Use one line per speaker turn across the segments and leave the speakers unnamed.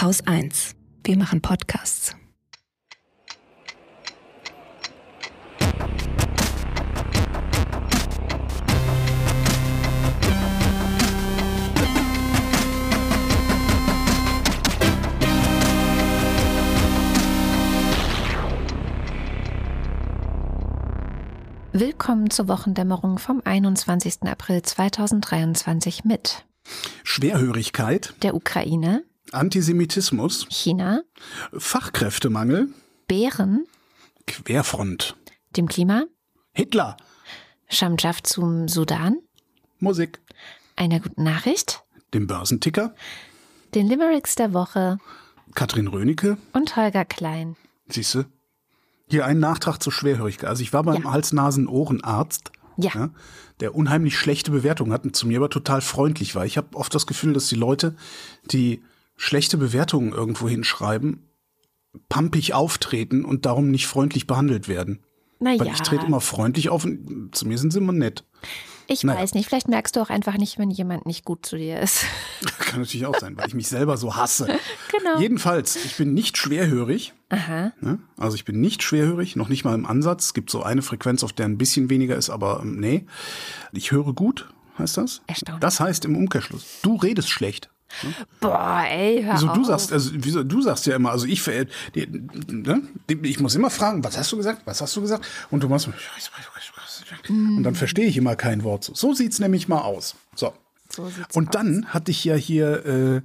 Haus 1. Wir machen Podcasts.
Willkommen zur Wochendämmerung vom 21. April 2023 mit
Schwerhörigkeit,
der Ukraine,
Antisemitismus,
China,
Fachkräftemangel,
Bären,
Querfront,
dem Klima,
Hitler,
Schamschaft zum Sudan,
Musik,
einer guten Nachricht,
dem Börsenticker,
den Limericks der Woche
Katrin Rönecke,
und Holger Klein.
siehste. Hier ein Nachtrag zur Schwerhörigkeit. Also ich war beim
Ja.
Hals-Nasen-Ohrenarzt,
Ja.
der unheimlich schlechte Bewertungen hat und zu mir aber total freundlich war. Ich habe oft das Gefühl, dass die Leute, die schlechte Bewertungen irgendwo hinschreiben, pampig auftreten und darum nicht freundlich behandelt werden.
Na
Weil ich trete immer freundlich auf und zu mir sind sie immer nett.
Ich
Naja.
weiß nicht, vielleicht merkst du auch einfach nicht, wenn jemand nicht gut zu dir ist.
Kann natürlich auch sein, weil ich mich selber so hasse.
Genau.
Jedenfalls, ich bin nicht schwerhörig.
Aha.
Ne? Also ich bin nicht schwerhörig, noch nicht mal im Ansatz. Es gibt so eine Frequenz, auf der ein bisschen weniger ist, aber ähm, nee. Ich höre gut, heißt das?
Erstaunlich.
Das heißt im Umkehrschluss, du redest schlecht.
Boah, ey, hör
Wieso
auf.
du sagst, also wieso du sagst ja immer, also ich die, ne? Ich muss immer fragen, was hast du gesagt? Was hast du gesagt? Und du machst und dann verstehe ich immer kein Wort. So, so sieht's nämlich mal aus. So.
So
Und dann hatte ich ja hier äh,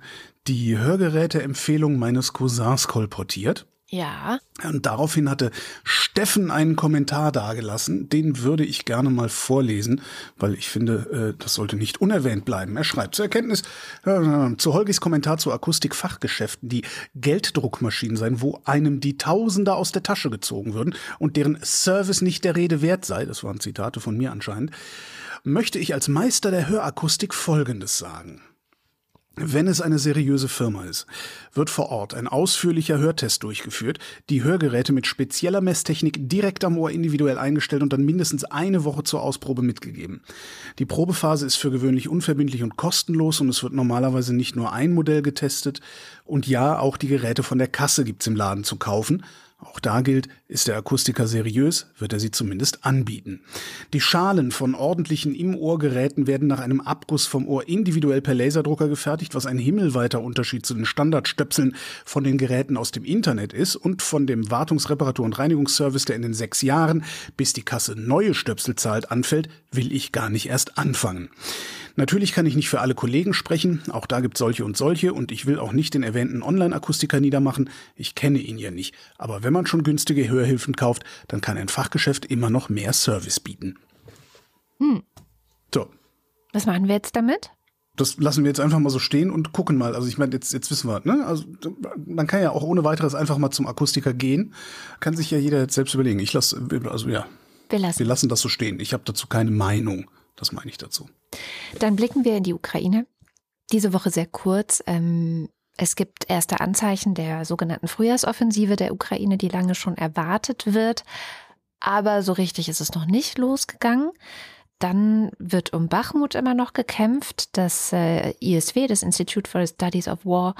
die Hörgeräte-Empfehlung meines Cousins kolportiert.
Ja.
Und daraufhin hatte Steffen einen Kommentar dagelassen, den würde ich gerne mal vorlesen, weil ich finde, äh, das sollte nicht unerwähnt bleiben. Er schreibt zur Erkenntnis, äh, zu Holgis Kommentar zu Akustikfachgeschäften, die Gelddruckmaschinen seien, wo einem die Tausender aus der Tasche gezogen würden und deren Service nicht der Rede wert sei, das waren Zitate von mir anscheinend, möchte ich als Meister der Hörakustik Folgendes sagen. Wenn es eine seriöse Firma ist, wird vor Ort ein ausführlicher Hörtest durchgeführt, die Hörgeräte mit spezieller Messtechnik direkt am Ohr individuell eingestellt und dann mindestens eine Woche zur Ausprobe mitgegeben. Die Probephase ist für gewöhnlich unverbindlich und kostenlos und es wird normalerweise nicht nur ein Modell getestet und ja, auch die Geräte von der Kasse gibt's im Laden zu kaufen. Auch da gilt, ist der Akustiker seriös, wird er sie zumindest anbieten. Die Schalen von ordentlichen Im-Ohr-Geräten werden nach einem Abguss vom Ohr individuell per Laserdrucker gefertigt, was ein himmelweiter Unterschied zu den Standardstöpseln von den Geräten aus dem Internet ist und von dem Wartungs-, Reparatur- und Reinigungsservice, der in den sechs Jahren, bis die Kasse neue Stöpsel zahlt, anfällt, will ich gar nicht erst anfangen. Natürlich kann ich nicht für alle Kollegen sprechen, auch da gibt solche und solche und ich will auch nicht den erwähnten Online-Akustiker niedermachen, ich kenne ihn ja nicht. Aber wenn man schon günstige Hörhilfen kauft, dann kann ein Fachgeschäft immer noch mehr Service bieten. So,
Was machen wir jetzt damit?
das lassen wir jetzt einfach mal so stehen und gucken mal. Also ich meine, jetzt, jetzt wissen wir, ne? Also man kann ja auch ohne weiteres einfach mal zum Akustiker gehen. Kann sich ja jeder jetzt selbst überlegen. Ich lasse, also ja,
Wir lassen.
wir lassen das so stehen. Ich habe dazu keine Meinung. Das meine ich dazu.
Dann blicken wir in die Ukraine. Diese Woche sehr kurz. Ähm, es gibt erste Anzeichen der sogenannten Frühjahrsoffensive der Ukraine, die lange schon erwartet wird. Aber so richtig ist es noch nicht losgegangen. Dann wird um Bachmut immer noch gekämpft. Das äh, ISW, das Institute for the Studies of War,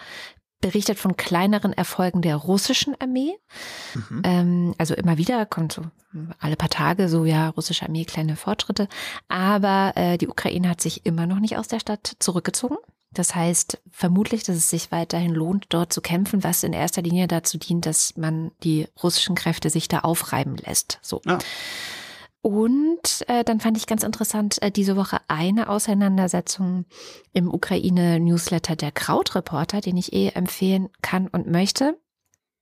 berichtet von kleineren Erfolgen der russischen Armee. Ähm, also immer wieder kommt so alle paar Tage so, ja, russische Armee, kleine Fortschritte. Aber äh, die Ukraine hat sich immer noch nicht aus der Stadt zurückgezogen. Das heißt vermutlich, dass es sich weiterhin lohnt, dort zu kämpfen, was in erster Linie dazu dient, dass man die russischen Kräfte sich da aufreiben lässt. So.
Ah.
Und äh, dann fand ich ganz interessant äh, diese Woche eine Auseinandersetzung im Ukraine-Newsletter der Krautreporter, den ich eh empfehlen kann und möchte.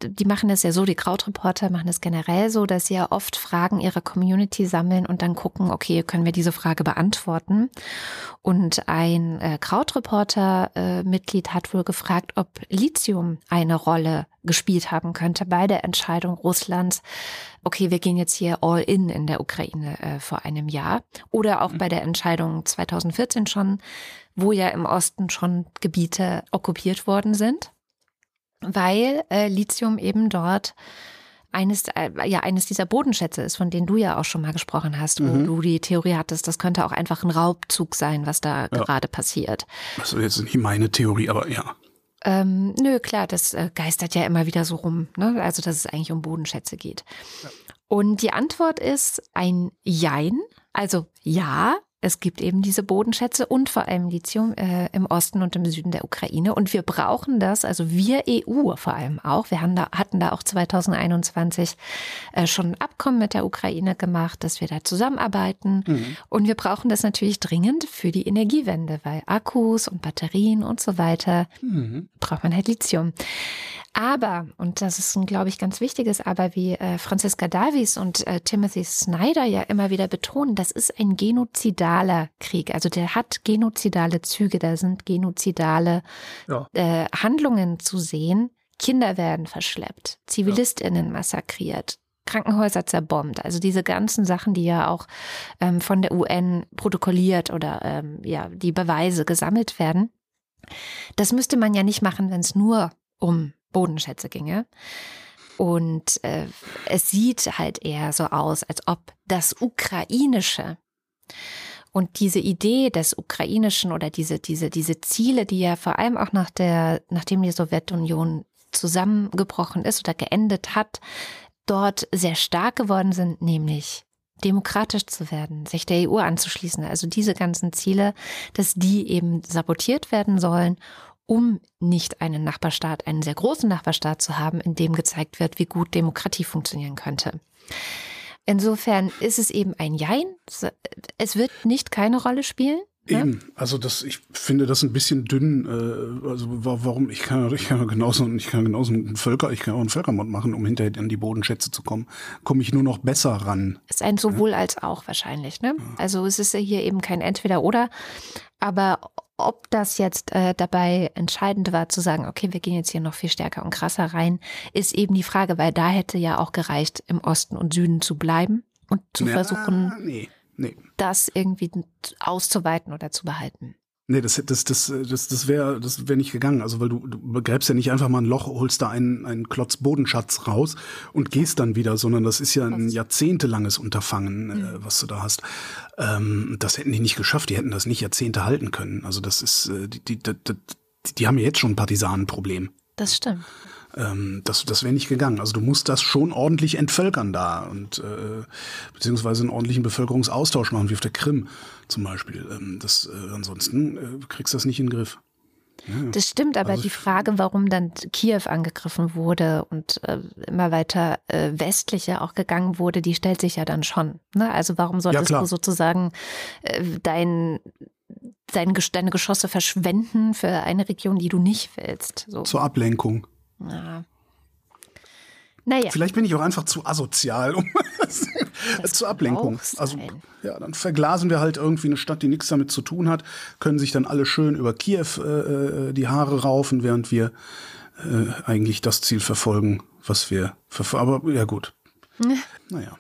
Die machen es ja so, die Krautreporter machen es generell so, dass sie ja oft Fragen ihrer Community sammeln und dann gucken, okay, können wir diese Frage beantworten? Und ein äh, Krautreporter-Mitglied hat wohl gefragt, ob Lithium eine Rolle gespielt haben könnte bei der Entscheidung Russlands, okay, wir gehen jetzt hier all in in der Ukraine äh, vor einem Jahr. Oder auch bei der Entscheidung 2014 schon, wo ja im Osten schon Gebiete okkupiert worden sind, weil äh, Lithium eben dort eines, äh, ja, eines dieser Bodenschätze ist, von denen du ja auch schon mal gesprochen hast, wo
Mhm.
du die Theorie hattest, das könnte auch einfach ein Raubzug sein, was da gerade passiert.
Das ist jetzt nicht meine Theorie, aber ja.
Ähm, nö, klar, das äh, geistert ja immer wieder so rum. Ne? Also, dass es eigentlich um Bodenschätze geht. Ja. Und die Antwort ist ein Jein. Also ja, es gibt eben diese Bodenschätze und vor allem Lithium äh, im Osten und im Süden der Ukraine. Und wir brauchen das, also wir EU vor allem auch. Wir da, hatten da auch 2021 äh, schon ein Abkommen mit der Ukraine gemacht, dass wir da zusammenarbeiten. Mhm. Und wir brauchen das natürlich dringend für die Energiewende, weil Akkus und Batterien und so weiter mhm. braucht man halt Lithium. Aber, und das ist ein, glaube ich, ganz wichtiges Aber, wie äh, Franziska Davies und äh, Timothy Snyder ja immer wieder betonen, das ist ein genozidaler Krieg. Also der hat genozidale Züge, da sind genozidale ja. äh, Handlungen zu sehen. Kinder werden verschleppt, ZivilistInnen massakriert, Krankenhäuser zerbombt. Also diese ganzen Sachen, die ja auch ähm, von der UN protokolliert oder ähm, ja, die Beweise gesammelt werden. Das müsste man ja nicht machen, wenn es nur um Bodenschätze ginge. Und äh, es sieht halt eher so aus, als ob das Ukrainische und diese Idee des Ukrainischen oder diese, diese, diese Ziele, die ja vor allem auch nach der, nachdem die Sowjetunion zusammengebrochen ist oder geendet hat, dort sehr stark geworden sind, nämlich demokratisch zu werden, sich der EU anzuschließen. Also diese ganzen Ziele, dass die eben sabotiert werden sollen um nicht einen Nachbarstaat, einen sehr großen Nachbarstaat zu haben, in dem gezeigt wird, wie gut Demokratie funktionieren könnte. Insofern ist es eben ein Jein. Es wird nicht keine Rolle spielen.
Ne? Eben, also das, ich finde das ein bisschen dünn. Äh, also warum? Ich kann, ich kann genauso, ich kann genauso einen Völker, ich kann auch einen Völkermord machen, um hinterher an die Bodenschätze zu kommen. Komme ich nur noch besser ran.
Ist ein sowohl ja? als auch wahrscheinlich. Ne? Also es ist ja hier eben kein Entweder oder. Aber ob das jetzt äh, dabei entscheidend war zu sagen, okay, wir gehen jetzt hier noch viel stärker und krasser rein, ist eben die Frage, weil da hätte ja auch gereicht, im Osten und Süden zu bleiben und zu ja, versuchen, nee, nee. das irgendwie auszuweiten oder zu behalten.
Nee, das, das, das, das, das wäre das wär nicht gegangen. Also, weil du, du begräbst ja nicht einfach mal ein Loch, holst da einen, einen Klotz Bodenschatz raus und gehst dann wieder, sondern das ist ja ein jahrzehntelanges Unterfangen, mhm. äh, was du da hast. Ähm, das hätten die nicht geschafft, die hätten das nicht Jahrzehnte halten können. Also, das ist, äh, die, die, die, die, die haben ja jetzt schon ein Partisanenproblem.
Das stimmt
ähm, das, das wäre nicht gegangen. Also du musst das schon ordentlich entvölkern da und äh, beziehungsweise einen ordentlichen Bevölkerungsaustausch machen, wie auf der Krim zum Beispiel. Ähm, das, äh, ansonsten äh, kriegst du das nicht in den Griff.
Ja. Das stimmt, aber also die Frage, warum dann Kiew angegriffen wurde und äh, immer weiter äh, westlicher auch gegangen wurde, die stellt sich ja dann schon. Ne? Also warum solltest ja, du sozusagen äh, dein, dein, deine Geschosse verschwenden für eine Region, die du nicht willst?
So. Zur Ablenkung.
Ja.
Naja. Vielleicht bin ich auch einfach zu asozial, um zur Ablenkung. Also ja, dann verglasen wir halt irgendwie eine Stadt, die nichts damit zu tun hat, können sich dann alle schön über Kiew äh, äh die Haare raufen, während wir äh, eigentlich das Ziel verfolgen, was wir verfolgen. Aber ja gut. naja.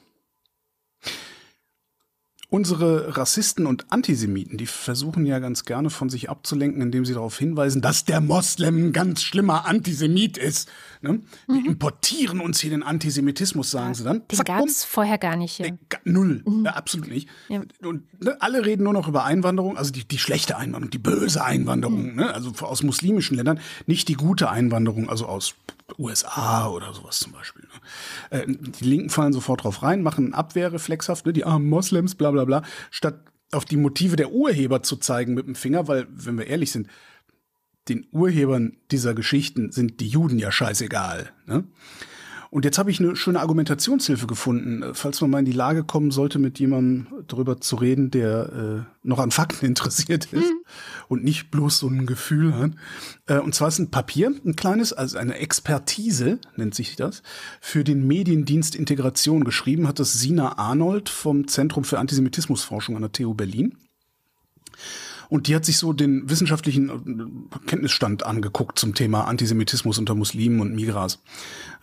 Unsere Rassisten und Antisemiten, die versuchen ja ganz gerne von sich abzulenken, indem sie darauf hinweisen, dass der Moslem ein ganz schlimmer Antisemit ist. Ne? Wir mhm. importieren uns hier den Antisemitismus, sagen ja, sie dann.
Den gab es vorher gar nicht hier.
Null, mhm. ja, absolut nicht. Ja. Und ne, alle reden nur noch über Einwanderung, also die, die schlechte Einwanderung, die böse Einwanderung, mhm. ne? also aus muslimischen Ländern, nicht die gute Einwanderung, also aus USA oder sowas zum Beispiel. Ne? Äh, die Linken fallen sofort drauf rein, machen abwehrreflexhaft, ne? die armen Moslems, bla bla bla, statt auf die Motive der Urheber zu zeigen mit dem Finger, weil, wenn wir ehrlich sind, den Urhebern dieser Geschichten sind die Juden ja scheißegal. Ne? Und jetzt habe ich eine schöne Argumentationshilfe gefunden, äh, falls man mal in die Lage kommen sollte, mit jemandem darüber zu reden, der äh, noch an Fakten interessiert ist mhm. und nicht bloß so ein Gefühl hat. Äh, und zwar ist ein Papier, ein kleines, also eine Expertise, nennt sich das, für den Mediendienst Integration geschrieben, hat das Sina Arnold vom Zentrum für Antisemitismusforschung an der TU Berlin. Und die hat sich so den wissenschaftlichen äh, Kenntnisstand angeguckt zum Thema Antisemitismus unter Muslimen und Migras.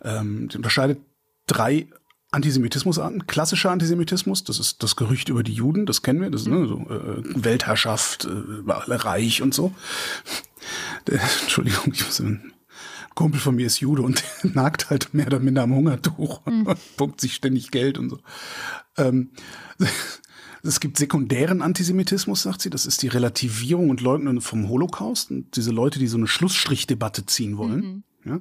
Ähm, die unterscheidet drei Antisemitismusarten. Klassischer Antisemitismus, das ist das Gerücht über die Juden, das kennen wir, das ist ne, so, äh, Weltherrschaft, äh, alle reich und so. Der, Entschuldigung, ich muss ein Kumpel von mir ist Jude und nagt halt mehr oder minder am Hungertuch mhm. und pumpt sich ständig Geld und so. Ähm, Es gibt sekundären Antisemitismus, sagt sie. Das ist die Relativierung und Leugnung vom Holocaust. Und diese Leute, die so eine Schlussstrichdebatte ziehen wollen. Mhm. Ja.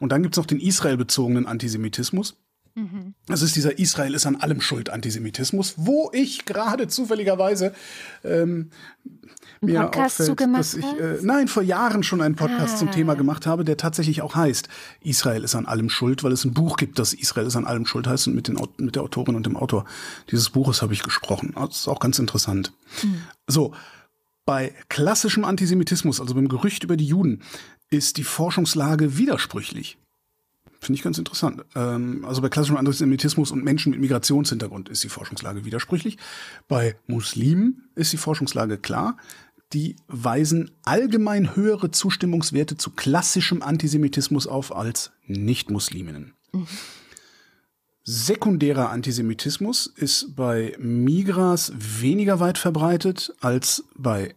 Und dann gibt's noch den Israel-bezogenen Antisemitismus. Mhm. Das ist dieser Israel ist an allem schuld Antisemitismus, wo ich gerade zufälligerweise ähm, mir
Podcast
auffällt, dass ich äh, nein vor Jahren schon einen Podcast ah. zum Thema gemacht habe, der tatsächlich auch heißt Israel ist an allem schuld, weil es ein Buch gibt, das Israel ist an allem schuld heißt und mit, den, mit der Autorin und dem Autor dieses Buches habe ich gesprochen. Das ist auch ganz interessant. Mhm. So bei klassischem Antisemitismus, also beim Gerücht über die Juden, ist die Forschungslage widersprüchlich. Finde ich ganz interessant. Ähm, also bei klassischem Antisemitismus und Menschen mit Migrationshintergrund ist die Forschungslage widersprüchlich. Bei Muslimen ist die Forschungslage klar. Die weisen allgemein höhere Zustimmungswerte zu klassischem Antisemitismus auf als Nicht-Musliminnen. Mhm. Sekundärer Antisemitismus ist bei Migras weniger weit verbreitet als bei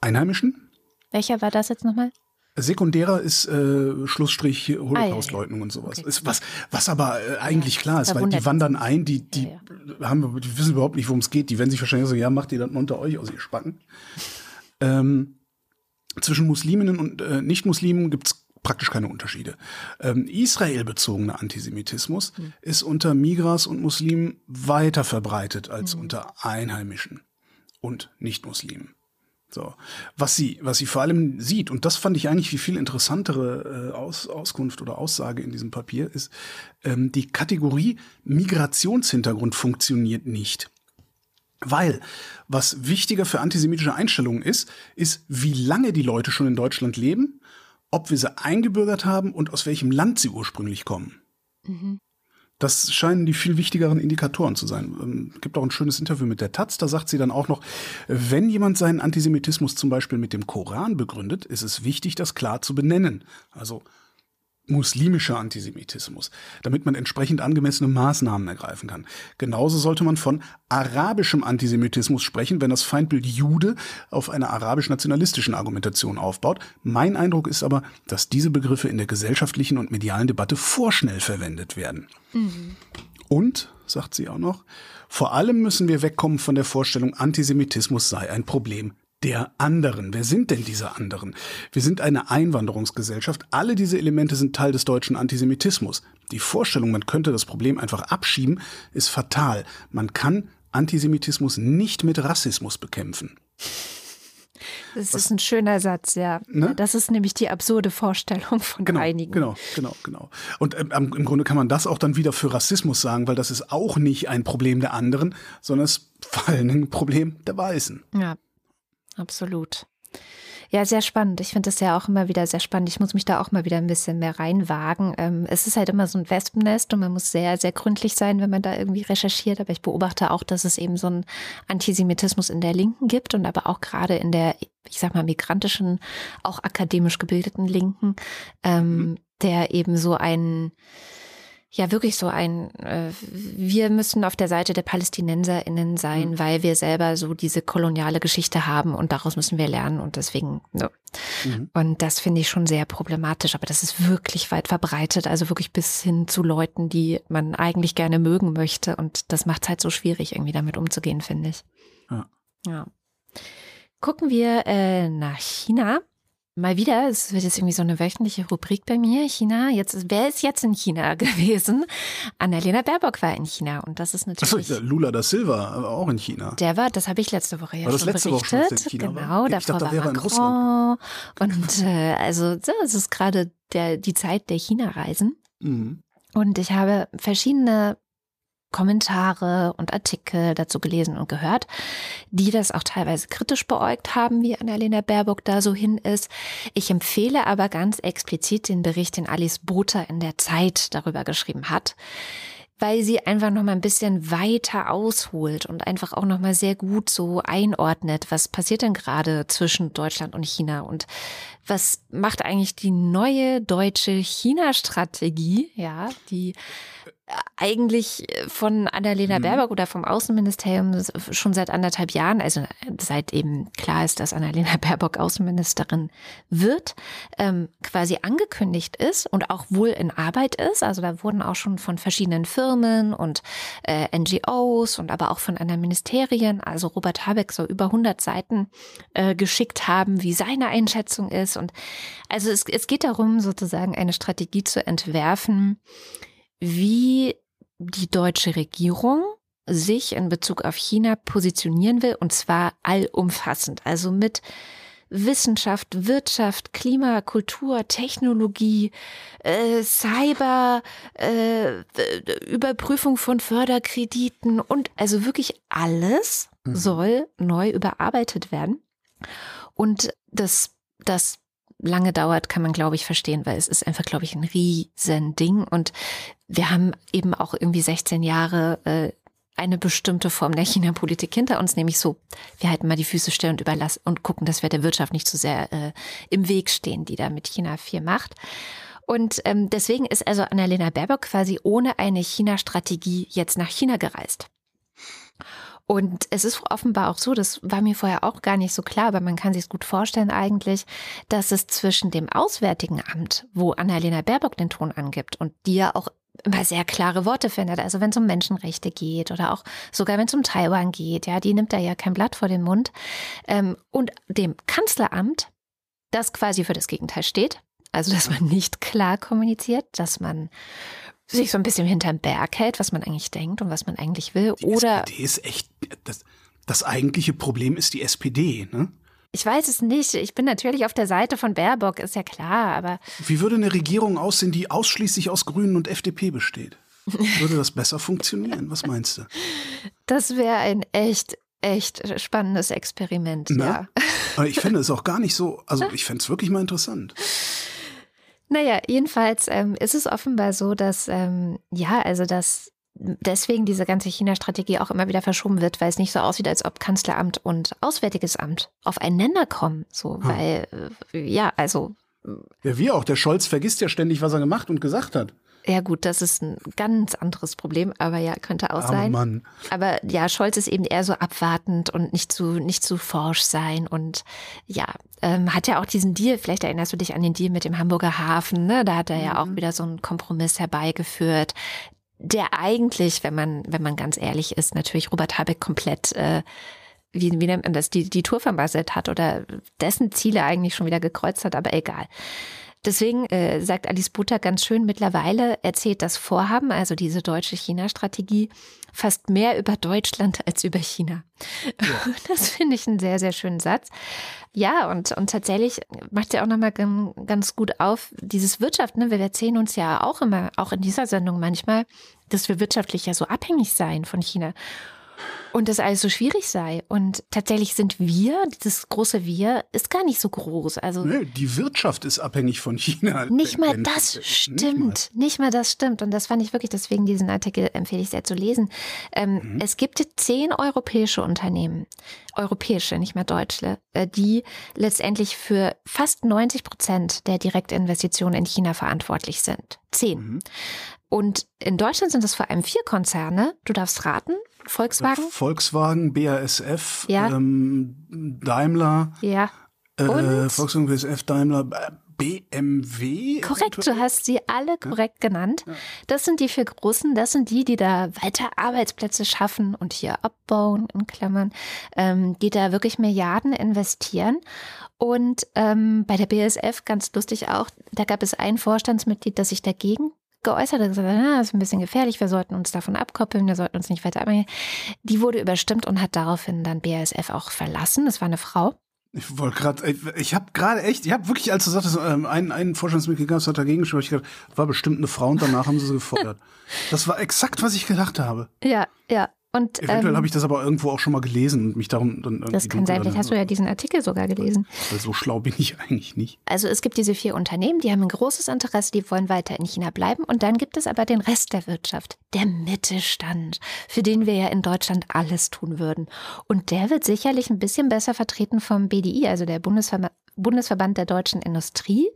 Einheimischen.
Welcher war das jetzt nochmal?
Sekundärer ist äh, Schlussstrich Holocaustleugnung ah, und sowas. Okay. Ist was, was aber äh, eigentlich ja, klar ist, weil die wandern ein, die, die haben, die wissen überhaupt nicht, worum es geht. Die werden sich wahrscheinlich so, ja, macht ihr das unter euch aus, ihr Spacken. Ähm, zwischen Musliminnen und äh, Nicht-Muslimen gibt's praktisch keine Unterschiede. Ähm, Israel-bezogener Antisemitismus mhm. ist unter Migras und Muslimen weiter verbreitet als mhm. unter Einheimischen und Nicht-Muslimen. So, was sie, was sie vor allem sieht, und das fand ich eigentlich wie viel interessantere äh, Aus, Auskunft oder Aussage in diesem Papier, ist, ähm, die Kategorie Migrationshintergrund funktioniert nicht. Weil, was wichtiger für antisemitische Einstellungen ist, ist, wie lange die Leute schon in Deutschland leben, ob wir sie eingebürgert haben und aus welchem Land sie ursprünglich kommen. Mhm. Das scheinen die viel wichtigeren Indikatoren zu sein. Ähm, gibt auch ein schönes Interview mit der Taz, da sagt sie dann auch noch, wenn jemand seinen Antisemitismus zum Beispiel mit dem Koran begründet, ist es wichtig, das klar zu benennen. Also muslimischer Antisemitismus, damit man entsprechend angemessene Maßnahmen ergreifen kann. Genauso sollte man von arabischem Antisemitismus sprechen, wenn das Feindbild Jude auf einer arabisch-nationalistischen Argumentation aufbaut. Mein Eindruck ist aber, dass diese Begriffe in der gesellschaftlichen und medialen Debatte vorschnell verwendet werden. Mhm. Und, sagt sie auch noch, vor allem müssen wir wegkommen von der Vorstellung, Antisemitismus sei ein Problem der anderen. Wer sind denn diese anderen? Wir sind eine Einwanderungsgesellschaft. Alle diese Elemente sind Teil des deutschen Antisemitismus. Die Vorstellung, man könnte das Problem einfach abschieben, ist fatal. Man kann Antisemitismus nicht mit Rassismus bekämpfen.
Das Was, ist ein schöner Satz, ja. Ne? Das ist nämlich die absurde Vorstellung von
genau,
einigen.
Genau, genau, genau. Und ähm, im Grunde kann man das auch dann wieder für Rassismus sagen, weil das ist auch nicht ein Problem der anderen, sondern es ist vor allem ein Problem der Weißen.
Ja, absolut. Ja, sehr spannend. Ich finde das ja auch immer wieder sehr spannend. Ich muss mich da auch mal wieder ein bisschen mehr reinwagen. Ähm, es ist halt immer so ein Wespennest und man muss sehr, sehr gründlich sein, wenn man da irgendwie recherchiert. Aber ich beobachte auch, dass es eben so einen Antisemitismus in der Linken gibt und aber auch gerade in der, ich sag mal, migrantischen, auch akademisch gebildeten Linken, ähm, mhm. der eben so ein, ja wirklich so ein, äh, wir müssen auf der Seite der PalästinenserInnen sein, mhm. weil wir selber so diese koloniale Geschichte haben und daraus müssen wir lernen und deswegen, so. Mhm. Und das finde ich schon sehr problematisch, aber das ist wirklich weit verbreitet, also wirklich bis hin zu Leuten, die man eigentlich gerne mögen möchte und das macht es halt so schwierig, irgendwie damit umzugehen, finde ich. Ja. ja. Gucken wir äh, nach China. Mal wieder, es wird jetzt irgendwie so eine wöchentliche Rubrik bei mir. China, jetzt, wer ist jetzt in China gewesen? Annalena Baerbock war in China und das ist natürlich.
Achso, Lula da Silva war auch in China.
Der war, das habe ich letzte Woche ja
war
das
schon letzte
berichtet.
Woche schon
China
genau,
war? davor dachte, war Macron. Und äh, also so, es ist gerade der die Zeit der China-Reisen. Mhm. Und ich habe verschiedene Kommentare und Artikel dazu gelesen und gehört, die das auch teilweise kritisch beäugt haben, wie Annalena Baerbock da so hin ist. Ich empfehle aber ganz explizit den Bericht, den Alice Botha in der Zeit darüber geschrieben hat, weil sie einfach noch mal ein bisschen weiter ausholt und einfach auch noch mal sehr gut so einordnet, was passiert denn gerade zwischen Deutschland und China und was macht eigentlich die neue deutsche China-Strategie, ja, die eigentlich von Annalena mhm. Baerbock oder vom Außenministerium schon seit anderthalb Jahren, also seit eben klar ist, dass Annalena Baerbock Außenministerin wird, ähm, quasi angekündigt ist und auch wohl in Arbeit ist. Also da wurden auch schon von verschiedenen Firmen und äh, NGOs und aber auch von anderen Ministerien, also Robert Habeck so über 100 Seiten äh, geschickt haben, wie seine Einschätzung ist. Und also es, es geht darum, sozusagen eine Strategie zu entwerfen, wie die deutsche Regierung sich in Bezug auf China positionieren will, und zwar allumfassend, also mit Wissenschaft, Wirtschaft, Klima, Kultur, Technologie, äh, Cyber, äh, Überprüfung von Förderkrediten und also wirklich alles mhm. soll neu überarbeitet werden. Und das, das lange dauert, kann man, glaube ich, verstehen, weil es ist einfach, glaube ich, ein Riesending. Und wir haben eben auch irgendwie 16 Jahre äh, eine bestimmte Form der China-Politik hinter uns, nämlich so, wir halten mal die Füße still und überlassen und gucken, dass wir der Wirtschaft nicht zu so sehr äh, im Weg stehen, die da mit China viel macht. Und ähm, deswegen ist also Annalena Baerbock quasi ohne eine China-Strategie jetzt nach China gereist. Und es ist offenbar auch so, das war mir vorher auch gar nicht so klar, aber man kann sich es gut vorstellen eigentlich, dass es zwischen dem Auswärtigen Amt, wo Annalena Baerbock den Ton angibt und die ja auch immer sehr klare Worte findet. Also wenn es um Menschenrechte geht oder auch sogar wenn es um Taiwan geht, ja, die nimmt da ja kein Blatt vor den Mund. Ähm, und dem Kanzleramt, das quasi für das Gegenteil steht. Also dass man nicht klar kommuniziert, dass man sich so ein bisschen hinterm Berg hält, was man eigentlich denkt und was man eigentlich will.
Die
oder
SPD ist echt, das, das eigentliche Problem ist die SPD, ne?
Ich weiß es nicht. Ich bin natürlich auf der Seite von Baerbock, ist ja klar, aber.
Wie würde eine Regierung aussehen, die ausschließlich aus Grünen und FDP besteht? Würde das besser funktionieren? Was meinst du?
Das wäre ein echt, echt spannendes Experiment, Na? ja.
Aber ich finde es auch gar nicht so, also ich fände es wirklich mal interessant.
Naja, jedenfalls ähm, ist es offenbar so, dass, ähm, ja, also dass deswegen diese ganze China-Strategie auch immer wieder verschoben wird, weil es nicht so aussieht, als ob Kanzleramt und Auswärtiges Amt aufeinander kommen. So, hm. weil, äh, ja, also.
Ja, wie auch. Der Scholz vergisst ja ständig, was er gemacht und gesagt hat.
Ja gut, das ist ein ganz anderes Problem, aber ja, könnte auch
oh,
sein.
Mann.
Aber ja, Scholz ist eben eher so abwartend und nicht zu, nicht zu forsch sein und ja, ähm, hat ja auch diesen Deal, vielleicht erinnerst du dich an den Deal mit dem Hamburger Hafen, ne? Da hat er mhm. ja auch mhm. wieder so einen Kompromiss herbeigeführt, der eigentlich, wenn man, wenn man ganz ehrlich ist, natürlich Robert Habeck komplett äh, wie, wie nennt man das, die, die Tour vermasselt hat oder dessen Ziele eigentlich schon wieder gekreuzt hat, aber egal. Deswegen äh, sagt Alice Butter ganz schön, mittlerweile erzählt das Vorhaben, also diese deutsche China-Strategie, fast mehr über Deutschland als über China. Ja. Das finde ich einen sehr, sehr schönen Satz. Ja, und, und tatsächlich macht ja auch nochmal ganz gut auf, dieses Wirtschaft, ne? Wir erzählen uns ja auch immer, auch in dieser Sendung manchmal, dass wir wirtschaftlich ja so abhängig seien von China und das alles so schwierig sei. Und tatsächlich sind wir, dieses große Wir, ist gar nicht so groß. Also
nee, die Wirtschaft ist abhängig von China.
Nicht mal das stimmt. Nicht mal. nicht mal. das stimmt. Und das fand ich wirklich, deswegen diesen Artikel empfehle ich sehr zu lesen. Ähm, mhm. Es gibt zehn europäische Unternehmen, europäische, nicht mehr deutsche, äh, die letztendlich für fast 90 Prozent der Direktinvestitionen in China verantwortlich sind. Zehn. Mhm. Und in Deutschland sind es vor allem vier Konzerne. Du darfst raten. Volkswagen?
Volkswagen, BASF, ja. ähm, Daimler.
Ja.
Äh, Volkswagen, BASF, Daimler, BMW.
Korrekt, du hast sie alle korrekt ja. genannt. Das sind die vier großen, das sind die, die da weiter Arbeitsplätze schaffen und hier abbauen, in Klammern, ähm, die da wirklich Milliarden investieren. Und ähm, bei der BASF, ganz lustig auch, da gab es ein Vorstandsmitglied, das sich dagegen geäußert hat, gesagt, ah, das ist ein bisschen gefährlich, wir sollten uns davon abkoppeln, wir sollten uns nicht weiter abhängen. Die wurde überstimmt und hat daraufhin dann BASF auch verlassen. Das war eine Frau.
Ich wollte gerade, ich habe gerade echt, ich habe wirklich, als du sagtest, ähm, einen, einen Vorstandsmitglied gab, hat dagegen gesprochen, ich gedacht, war bestimmt eine Frau und danach haben sie sie gefeuert. das war exakt, was ich gedacht habe.
Ja, ja. Und,
Eventuell ähm, habe ich das aber irgendwo auch schon mal gelesen und mich darum dann
Das kann sein, vielleicht hast du ja diesen Artikel sogar gelesen.
Weil so schlau bin ich eigentlich nicht.
Also es gibt diese vier Unternehmen, die haben ein großes Interesse, die wollen weiter in China bleiben. Und dann gibt es aber den Rest der Wirtschaft, der Mittelstand, für den wir ja in Deutschland alles tun würden. Und der wird sicherlich ein bisschen besser vertreten vom BDI, also der Bundesverband Bundesverband der deutschen Industrie,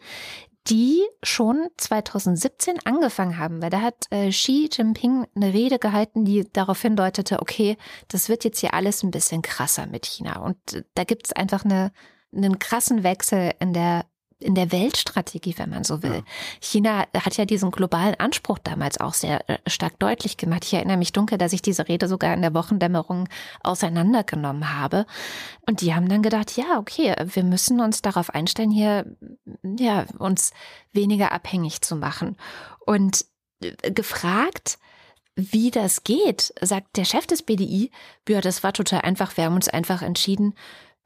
die schon 2017 angefangen haben, weil da hat äh, Xi Jinping eine Rede gehalten, die darauf hindeutete, okay, das wird jetzt hier alles ein bisschen krasser mit China. Und äh, da gibt es einfach eine, einen krassen Wechsel in der in der Weltstrategie, wenn man so will. Ja. China hat ja diesen globalen Anspruch damals auch sehr äh, stark deutlich gemacht. Ich erinnere mich dunkel, dass ich diese Rede sogar in der Wochendämmerung auseinandergenommen habe. Und die haben dann gedacht, ja, okay, wir müssen uns darauf einstellen, hier, ja, uns weniger abhängig zu machen. Und äh, gefragt, wie das geht, sagt der Chef des BDI, ja, das war total einfach. Wir haben uns einfach entschieden,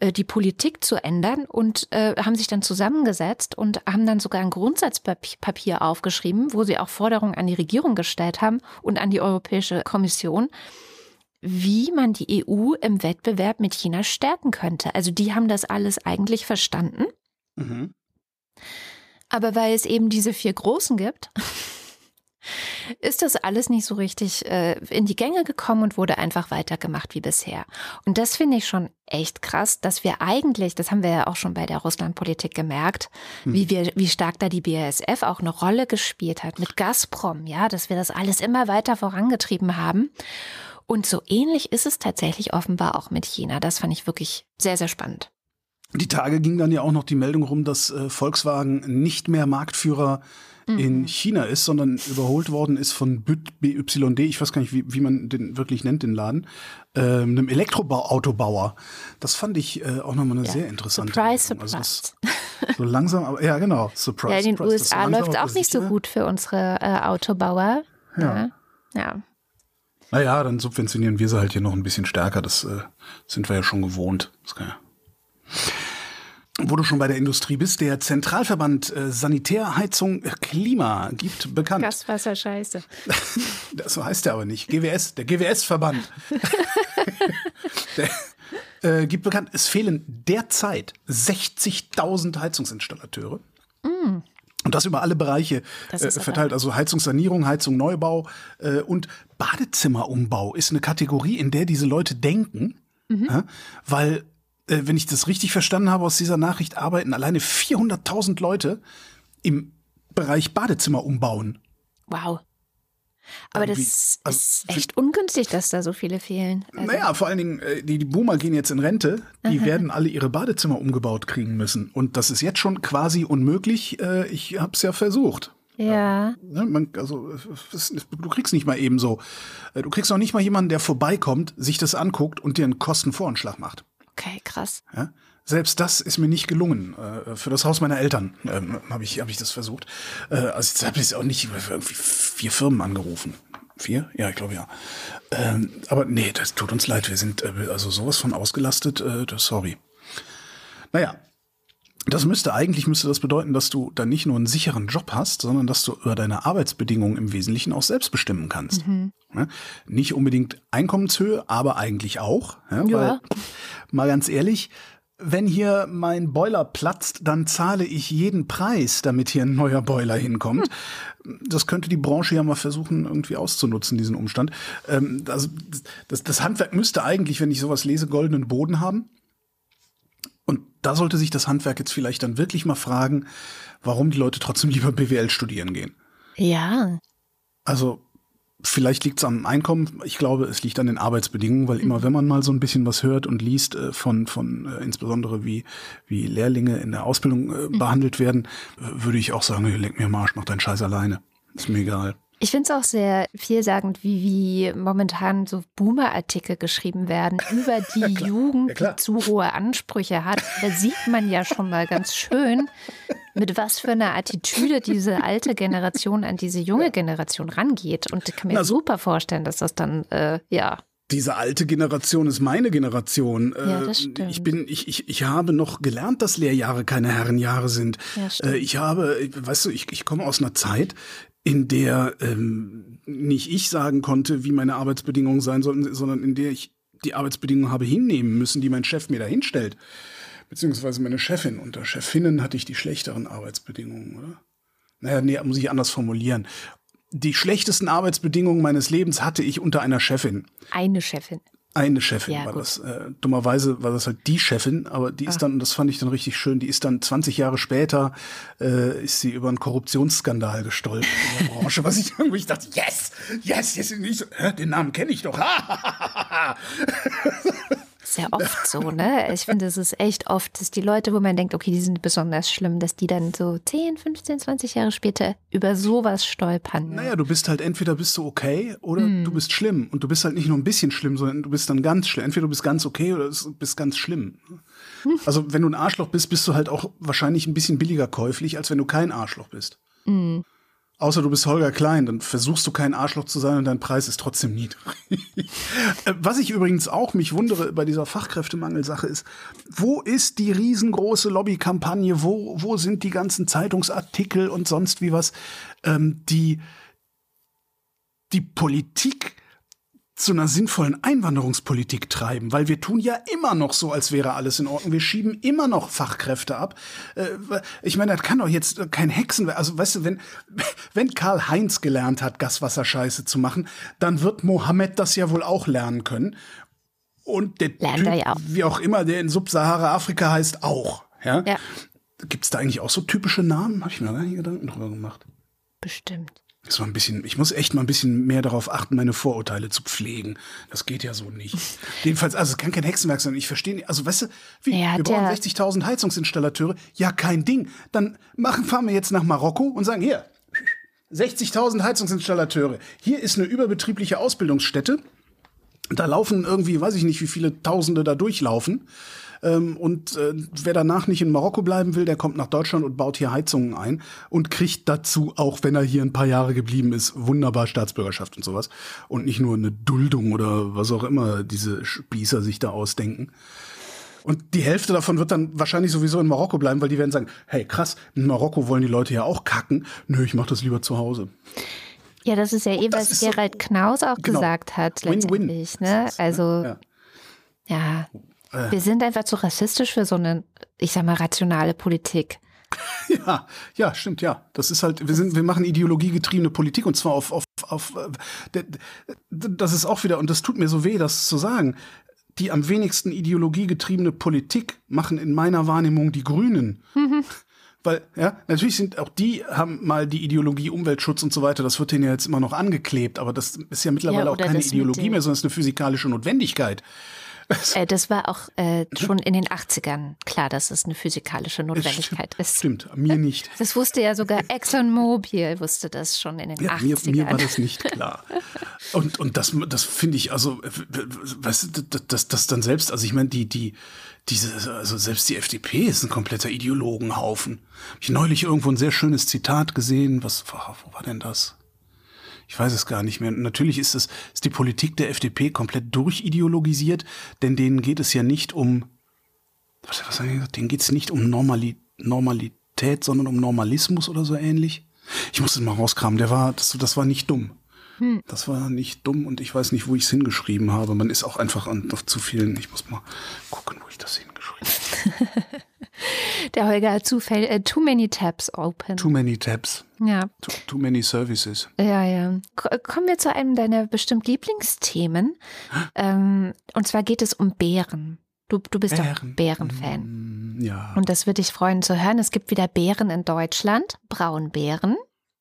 die Politik zu ändern und äh, haben sich dann zusammengesetzt und haben dann sogar ein Grundsatzpapier aufgeschrieben, wo sie auch Forderungen an die Regierung gestellt haben und an die Europäische Kommission, wie man die EU im Wettbewerb mit China stärken könnte. Also die haben das alles eigentlich verstanden. Mhm. Aber weil es eben diese vier Großen gibt, ist das alles nicht so richtig äh, in die Gänge gekommen und wurde einfach weitergemacht wie bisher. Und das finde ich schon echt krass, dass wir eigentlich, das haben wir ja auch schon bei der Russlandpolitik gemerkt, hm. wie wir, wie stark da die BASF auch eine Rolle gespielt hat mit Gazprom, ja, dass wir das alles immer weiter vorangetrieben haben. Und so ähnlich ist es tatsächlich offenbar auch mit China. Das fand ich wirklich sehr, sehr spannend.
Die Tage ging dann ja auch noch die Meldung rum, dass äh, Volkswagen nicht mehr Marktführer in mhm. China ist, sondern überholt worden ist von BYD, ich weiß gar nicht, wie, wie man den wirklich nennt, den Laden, ähm, einem Elektroautobauer. Das fand ich äh, auch nochmal eine ja. sehr interessante
Surprise. Also
surprise. so langsam, aber ja genau,
Surprise. Ja, in den surprise, USA läuft auch nicht so gut für unsere äh, Autobauer. Ja. ja. ja.
Naja, dann subventionieren wir sie halt hier noch ein bisschen stärker. Das äh, sind wir ja schon gewohnt. Das kann ja wo du schon bei der Industrie bist, der Zentralverband äh, Sanitärheizung Klima gibt bekannt.
Gaswasser Scheiße.
das so heißt er aber nicht. GWS, der GWS-Verband. äh, gibt bekannt, es fehlen derzeit 60.000 Heizungsinstallateure. Mm. Und das über alle Bereiche äh, verteilt. Also Heizungssanierung, Heizung Neubau äh, und Badezimmerumbau ist eine Kategorie, in der diese Leute denken, mhm. ja, weil äh, wenn ich das richtig verstanden habe aus dieser Nachricht, arbeiten alleine 400.000 Leute im Bereich Badezimmer umbauen.
Wow. Aber das also, ist echt ungünstig, dass da so viele fehlen.
Also naja, vor allen Dingen, äh, die, die Boomer gehen jetzt in Rente, die Aha. werden alle ihre Badezimmer umgebaut kriegen müssen. Und das ist jetzt schon quasi unmöglich. Äh, ich habe es ja versucht.
Ja.
ja man, also, du kriegst nicht mal eben so. Du kriegst noch nicht mal jemanden, der vorbeikommt, sich das anguckt und dir einen Kostenvoranschlag macht.
Okay, krass.
Ja? Selbst das ist mir nicht gelungen. Äh, für das Haus meiner Eltern ähm, habe ich, hab ich das versucht. Äh, also jetzt habe ich auch nicht irgendwie vier Firmen angerufen. Vier? Ja, ich glaube ja. Ähm, aber nee, das tut uns leid. Wir sind äh, also sowas von ausgelastet. Äh, sorry. Naja, das müsste eigentlich müsste das bedeuten, dass du dann nicht nur einen sicheren Job hast, sondern dass du über deine Arbeitsbedingungen im Wesentlichen auch selbst bestimmen kannst. Mhm. Ja, nicht unbedingt Einkommenshöhe, aber eigentlich auch. Ja, ja. Weil, mal ganz ehrlich, wenn hier mein Boiler platzt, dann zahle ich jeden Preis, damit hier ein neuer Boiler hinkommt. Hm. Das könnte die Branche ja mal versuchen, irgendwie auszunutzen, diesen Umstand. Ähm, also das, das Handwerk müsste eigentlich, wenn ich sowas lese, goldenen Boden haben. Und da sollte sich das Handwerk jetzt vielleicht dann wirklich mal fragen, warum die Leute trotzdem lieber BWL studieren gehen.
Ja.
Also vielleicht liegt es am Einkommen. Ich glaube, es liegt an den Arbeitsbedingungen, weil immer, mhm. wenn man mal so ein bisschen was hört und liest äh, von, von äh, insbesondere wie, wie Lehrlinge in der Ausbildung äh, mhm. behandelt werden, würde ich auch sagen, leg mir Marsch, mach deinen Scheiß alleine. Ist mir egal.
Ich finde es auch sehr vielsagend, wie, wie momentan so Boomer-Artikel geschrieben werden über die ja, Jugend, ja, die zu hohe Ansprüche hat. Da sieht man ja schon mal ganz schön, mit was für einer Attitüde diese alte Generation an diese junge Generation rangeht. Und ich kann mir also, super vorstellen, dass das dann, äh, ja,
diese alte Generation ist meine Generation. Ja, das äh, stimmt. Ich bin, ich, ich, ich habe noch gelernt, dass Lehrjahre keine Herrenjahre sind. Ja, stimmt. Äh, ich habe, weißt du, ich, ich komme aus einer Zeit, in der ähm, nicht ich sagen konnte, wie meine Arbeitsbedingungen sein sollten, sondern in der ich die Arbeitsbedingungen habe hinnehmen müssen, die mein Chef mir da hinstellt. Beziehungsweise meine Chefin. Unter Chefinnen hatte ich die schlechteren Arbeitsbedingungen, oder? Naja, nee, muss ich anders formulieren. Die schlechtesten Arbeitsbedingungen meines Lebens hatte ich unter einer Chefin.
Eine Chefin.
Eine Chefin
Ja,
war
gut.
das. Äh, dummerweise war das halt die Chefin, aber die ist
Ach.
dann, das fand ich dann richtig schön, die ist dann 20 Jahre später, äh, ist sie über einen Korruptionsskandal gestolpert in der Branche, was ich irgendwie dachte, yes, yes, yes, und ich so, hä, den Namen kenne ich doch.
Sehr oft so, ne? Ich finde, es ist echt oft, dass die Leute, wo man denkt, okay, die sind besonders schlimm, dass die dann so 10, 15, 20 Jahre später über sowas stolpern. Ne?
Naja, du bist halt entweder bist du okay oder
Hm.
du bist schlimm. Und du bist halt nicht nur ein bisschen schlimm, sondern du bist dann ganz schlimm. Entweder du bist ganz okay oder du bist ganz schlimm. Also wenn du ein Arschloch bist, bist du halt auch wahrscheinlich ein bisschen billiger käuflich, als wenn du kein Arschloch bist.
Hm.
Außer du bist Holger Klein, dann versuchst du kein Arschloch zu sein und dein Preis ist trotzdem niedrig. Äh, Was ich übrigens auch mich wundere bei dieser Fachkräftemangelsache ist, wo ist die riesengroße Lobbykampagne, wo, wo sind die ganzen Zeitungsartikel und sonst wie was, ähm, die die Politik zu einer sinnvollen Einwanderungspolitik treiben, weil wir tun ja immer noch so, als wäre alles in Ordnung. Wir schieben immer noch Fachkräfte ab. Äh, Ich meine, das kann doch jetzt kein Hexen, also weißt du, wenn wenn Karl Heinz gelernt hat, Gaswasserscheiße zu machen, dann wird Mohammed das ja wohl auch lernen können. Und der
Lernt
typ,
er ja auch.
wie auch immer, der in Subsahara-Afrika heißt, auch. Ja.
Ja,
Gibt es da eigentlich auch so typische Namen? Habe ich mir gar nicht Gedanken drüber gemacht.
bestimmt.
War ein bisschen, ich muss echt mal ein bisschen mehr darauf achten, meine Vorurteile zu pflegen. Das geht ja so nicht. Jedenfalls, also es kann kein Hexenwerk sein. Ich verstehe nicht. Also weißt du, wie,
Ja,
wir brauchen
der-
60.000 Heizungsinstallateure. Ja, kein Ding. Dann machen, fahren wir jetzt nach Marokko und sagen, hier, 60.000 Heizungsinstallateure. Hier ist eine überbetriebliche Ausbildungsstätte. Da laufen irgendwie, weiß ich nicht, wie viele Tausende da durchlaufen. Ähm, und äh, wer danach nicht in Marokko bleiben will, der kommt nach Deutschland und baut hier Heizungen ein und kriegt dazu, auch wenn er hier ein paar Jahre geblieben ist, wunderbar Staatsbürgerschaft und sowas. Und nicht nur eine Duldung oder was auch immer diese Spießer sich da ausdenken. Und die Hälfte davon wird dann wahrscheinlich sowieso in Marokko bleiben, weil die werden sagen, hey krass, in Marokko wollen die Leute ja auch kacken. Nö, ich mach das lieber zu Hause.
Ja, das ist ja eh, was
ist so-
Gerald Knaus auch
Genau.
gesagt hat letztendlich. Ne?
ist das,
Also
Ja.
ja,
Äh.
wir sind einfach zu rassistisch für so eine, ich sag mal, rationale Politik.
Ja, ja, stimmt, ja. Das ist halt, wir sind, wir machen ideologiegetriebene Politik und zwar auf, auf, auf, äh, das ist auch wieder, und das tut mir so weh, das zu sagen. Die am wenigsten ideologiegetriebene Politik machen in meiner Wahrnehmung die Grünen. Weil, ja, natürlich sind auch die, haben mal die Ideologie Umweltschutz und so weiter, das wird denen ja jetzt immer noch angeklebt, aber das ist ja mittlerweile
Ja,
auch keine Ideologie mehr, sondern es ist eine physikalische Notwendigkeit.
Äh, das war auch äh, schon in den 80ern klar, dass es eine physikalische Notwendigkeit ist.
Stimmt, mir nicht.
Das wusste ja sogar ExxonMobil, wusste das schon in den
Ja, mir,
80ern.
mir war das nicht klar. Und, und das, das finde ich, also, weißt du, das, das, dann selbst, also ich meine, die, die, diese, also selbst die FDP ist ein kompletter Ideologenhaufen. Ich neulich irgendwo ein sehr schönes Zitat gesehen. Was, wo war denn das? Ich weiß es gar nicht mehr. Natürlich ist es, ist die Politik der FDP komplett durchideologisiert, denn denen geht es ja nicht um, was, was haben die gesagt? Denen geht es nicht um Normali Normalität, sondern um Normalismus oder so ähnlich. Ich muss es mal rauskramen. Der war, das, das war nicht dumm. Das war nicht dumm und ich weiß nicht, wo ich es hingeschrieben habe. Man ist auch einfach an, auf zu vielen. Ich muss mal gucken, wo ich das hingeschrieben habe.
Der Holger hat zufäll, äh, too many tabs open.
Too many tabs,
ja,
too, too many services.
ja, ja. Ko- Kommen wir zu einem deiner bestimmt Lieblingsthemen. Ähm, und zwar geht es um Bären. Du, du bist doch
Bären.
Bärenfan.
Mm, Ja.
Und das würde dich freuen zu hören. Es gibt wieder Bären in Deutschland, Braunbären.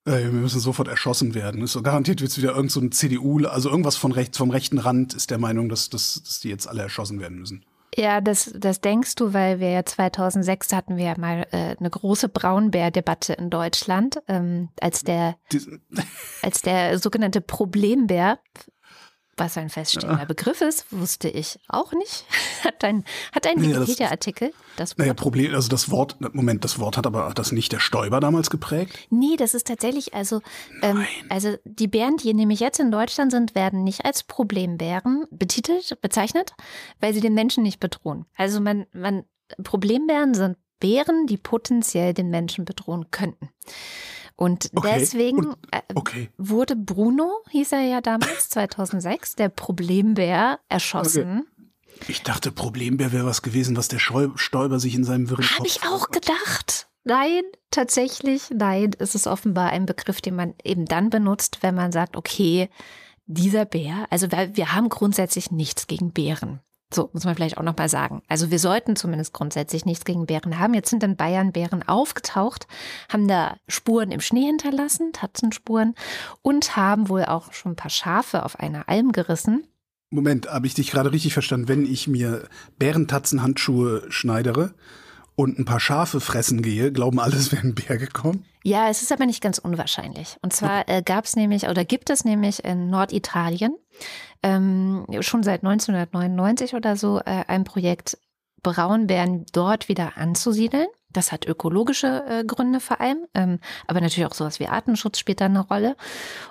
Wir müssen sofort erschossen werden. So garantiert wird es wieder irgend so CDU, also irgendwas von rechts, vom rechten Rand ist der Meinung, dass, dass, dass die jetzt alle erschossen werden müssen.
Ja, das, das denkst du, weil wir ja 2006 hatten wir ja mal äh, eine große Braunbär-Debatte in Deutschland, ähm, als der als der sogenannte Problembär, was ein feststehender Begriff ist, wusste ich auch nicht. Hat ein, hat ein
das-
Wikipedia-Artikel das
naja,
Wort?
Problem, also das Wort, Moment, das Wort hat aber das nicht der Stoiber damals geprägt?
Nee, das ist tatsächlich, also, ähm, also die Bären, die nämlich jetzt in Deutschland sind, werden nicht als Problembären betitelt, bezeichnet, weil sie den Menschen nicht bedrohen. Also man, man, Problembären sind Bären, die potenziell den Menschen bedrohen könnten. Und
Okay,
deswegen
und-
äh,
Okay.
wurde Bruno, hieß er ja damals, 2006, der Problembär, erschossen.
Ich dachte, Problembär wäre was gewesen, was der Stoiber sich in seinem wirren
Habe
Kopf-
ich auch gedacht. Nein, tatsächlich, nein. Es ist offenbar ein Begriff, den man eben dann benutzt, wenn man sagt, okay, dieser Bär, also wir haben grundsätzlich nichts gegen Bären. So muss man vielleicht auch noch mal sagen. Also wir sollten zumindest grundsätzlich nichts gegen Bären haben. Jetzt sind in Bayern Bären aufgetaucht, haben da Spuren im Schnee hinterlassen, Tatzenspuren und haben wohl auch schon ein paar Schafe auf einer Alm gerissen.
Moment, habe ich dich gerade richtig verstanden? Wenn ich mir Bärentatzenhandschuhe schneidere und ein paar Schafe fressen gehe, glauben alle, es wäre ein Bär gekommen?
Ja, es ist aber nicht ganz unwahrscheinlich. Und zwar äh, gab es nämlich oder gibt es nämlich in Norditalien ähm, schon seit 1999 oder so äh, ein Projekt, Braunbären dort wieder anzusiedeln. Das hat ökologische äh, Gründe vor allem, ähm, aber natürlich auch sowas wie Artenschutz spielt da eine Rolle.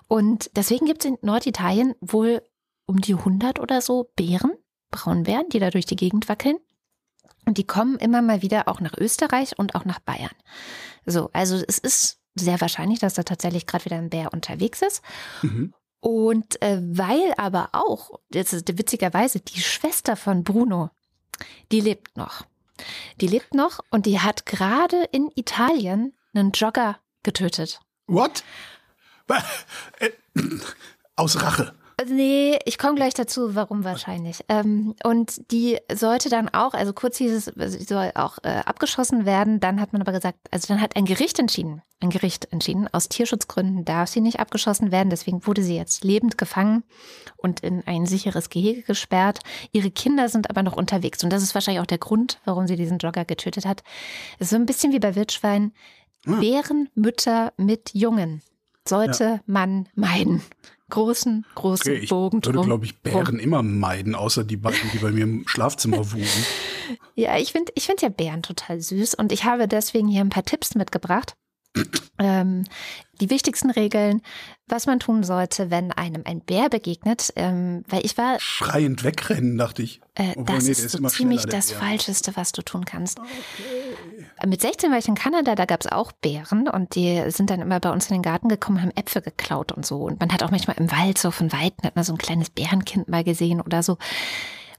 Und deswegen gibt es in Norditalien wohl um die 100 oder so Bären, Braunbären, die da durch die Gegend wackeln. Und die kommen immer mal wieder auch nach Österreich und auch nach Bayern. So, also es ist sehr wahrscheinlich, dass da tatsächlich gerade wieder ein Bär unterwegs ist. Mhm. Und äh, weil aber auch, jetzt ist witzigerweise, die Schwester von Bruno, die lebt noch. Die lebt noch und die hat gerade in Italien einen Jogger getötet.
What? Äh, aus Rache.
Nee, ich komme gleich dazu, warum wahrscheinlich. Ähm, und die sollte dann auch, also kurz hieß es, sie soll auch äh, abgeschossen werden. Dann hat man aber gesagt, also dann hat ein Gericht entschieden, ein Gericht entschieden, aus Tierschutzgründen darf sie nicht abgeschossen werden. Deswegen wurde sie jetzt lebend gefangen und in ein sicheres Gehege gesperrt. Ihre Kinder sind aber noch unterwegs. Und das ist wahrscheinlich auch der Grund, warum sie diesen Jogger getötet hat. Es ist so ein bisschen wie bei Wildschwein. Hm. Bärenmütter mit Jungen sollte ja. man meiden großen, großen okay, ich Bogen
drum. Ich würde, glaube ich, Bären immer meiden, außer die beiden, die bei mir im Schlafzimmer wohnen.
Ja, ich finde ich find ja Bären total süß und ich habe deswegen hier ein paar Tipps mitgebracht. Ähm, die wichtigsten Regeln, was man tun sollte, wenn einem ein Bär begegnet, ähm, weil ich war
schreiend wegrennen, dachte ich.
Äh, das nee, ist, so ziemlich das. Falscheste, was du tun kannst. Okay. Mit 16 war ich in Kanada, da gab es auch Bären und die sind dann immer bei uns in den Garten gekommen, haben Äpfel geklaut und so. Und man hat auch manchmal im Wald so von Weitem hat man so ein kleines Bärenkind mal gesehen oder so.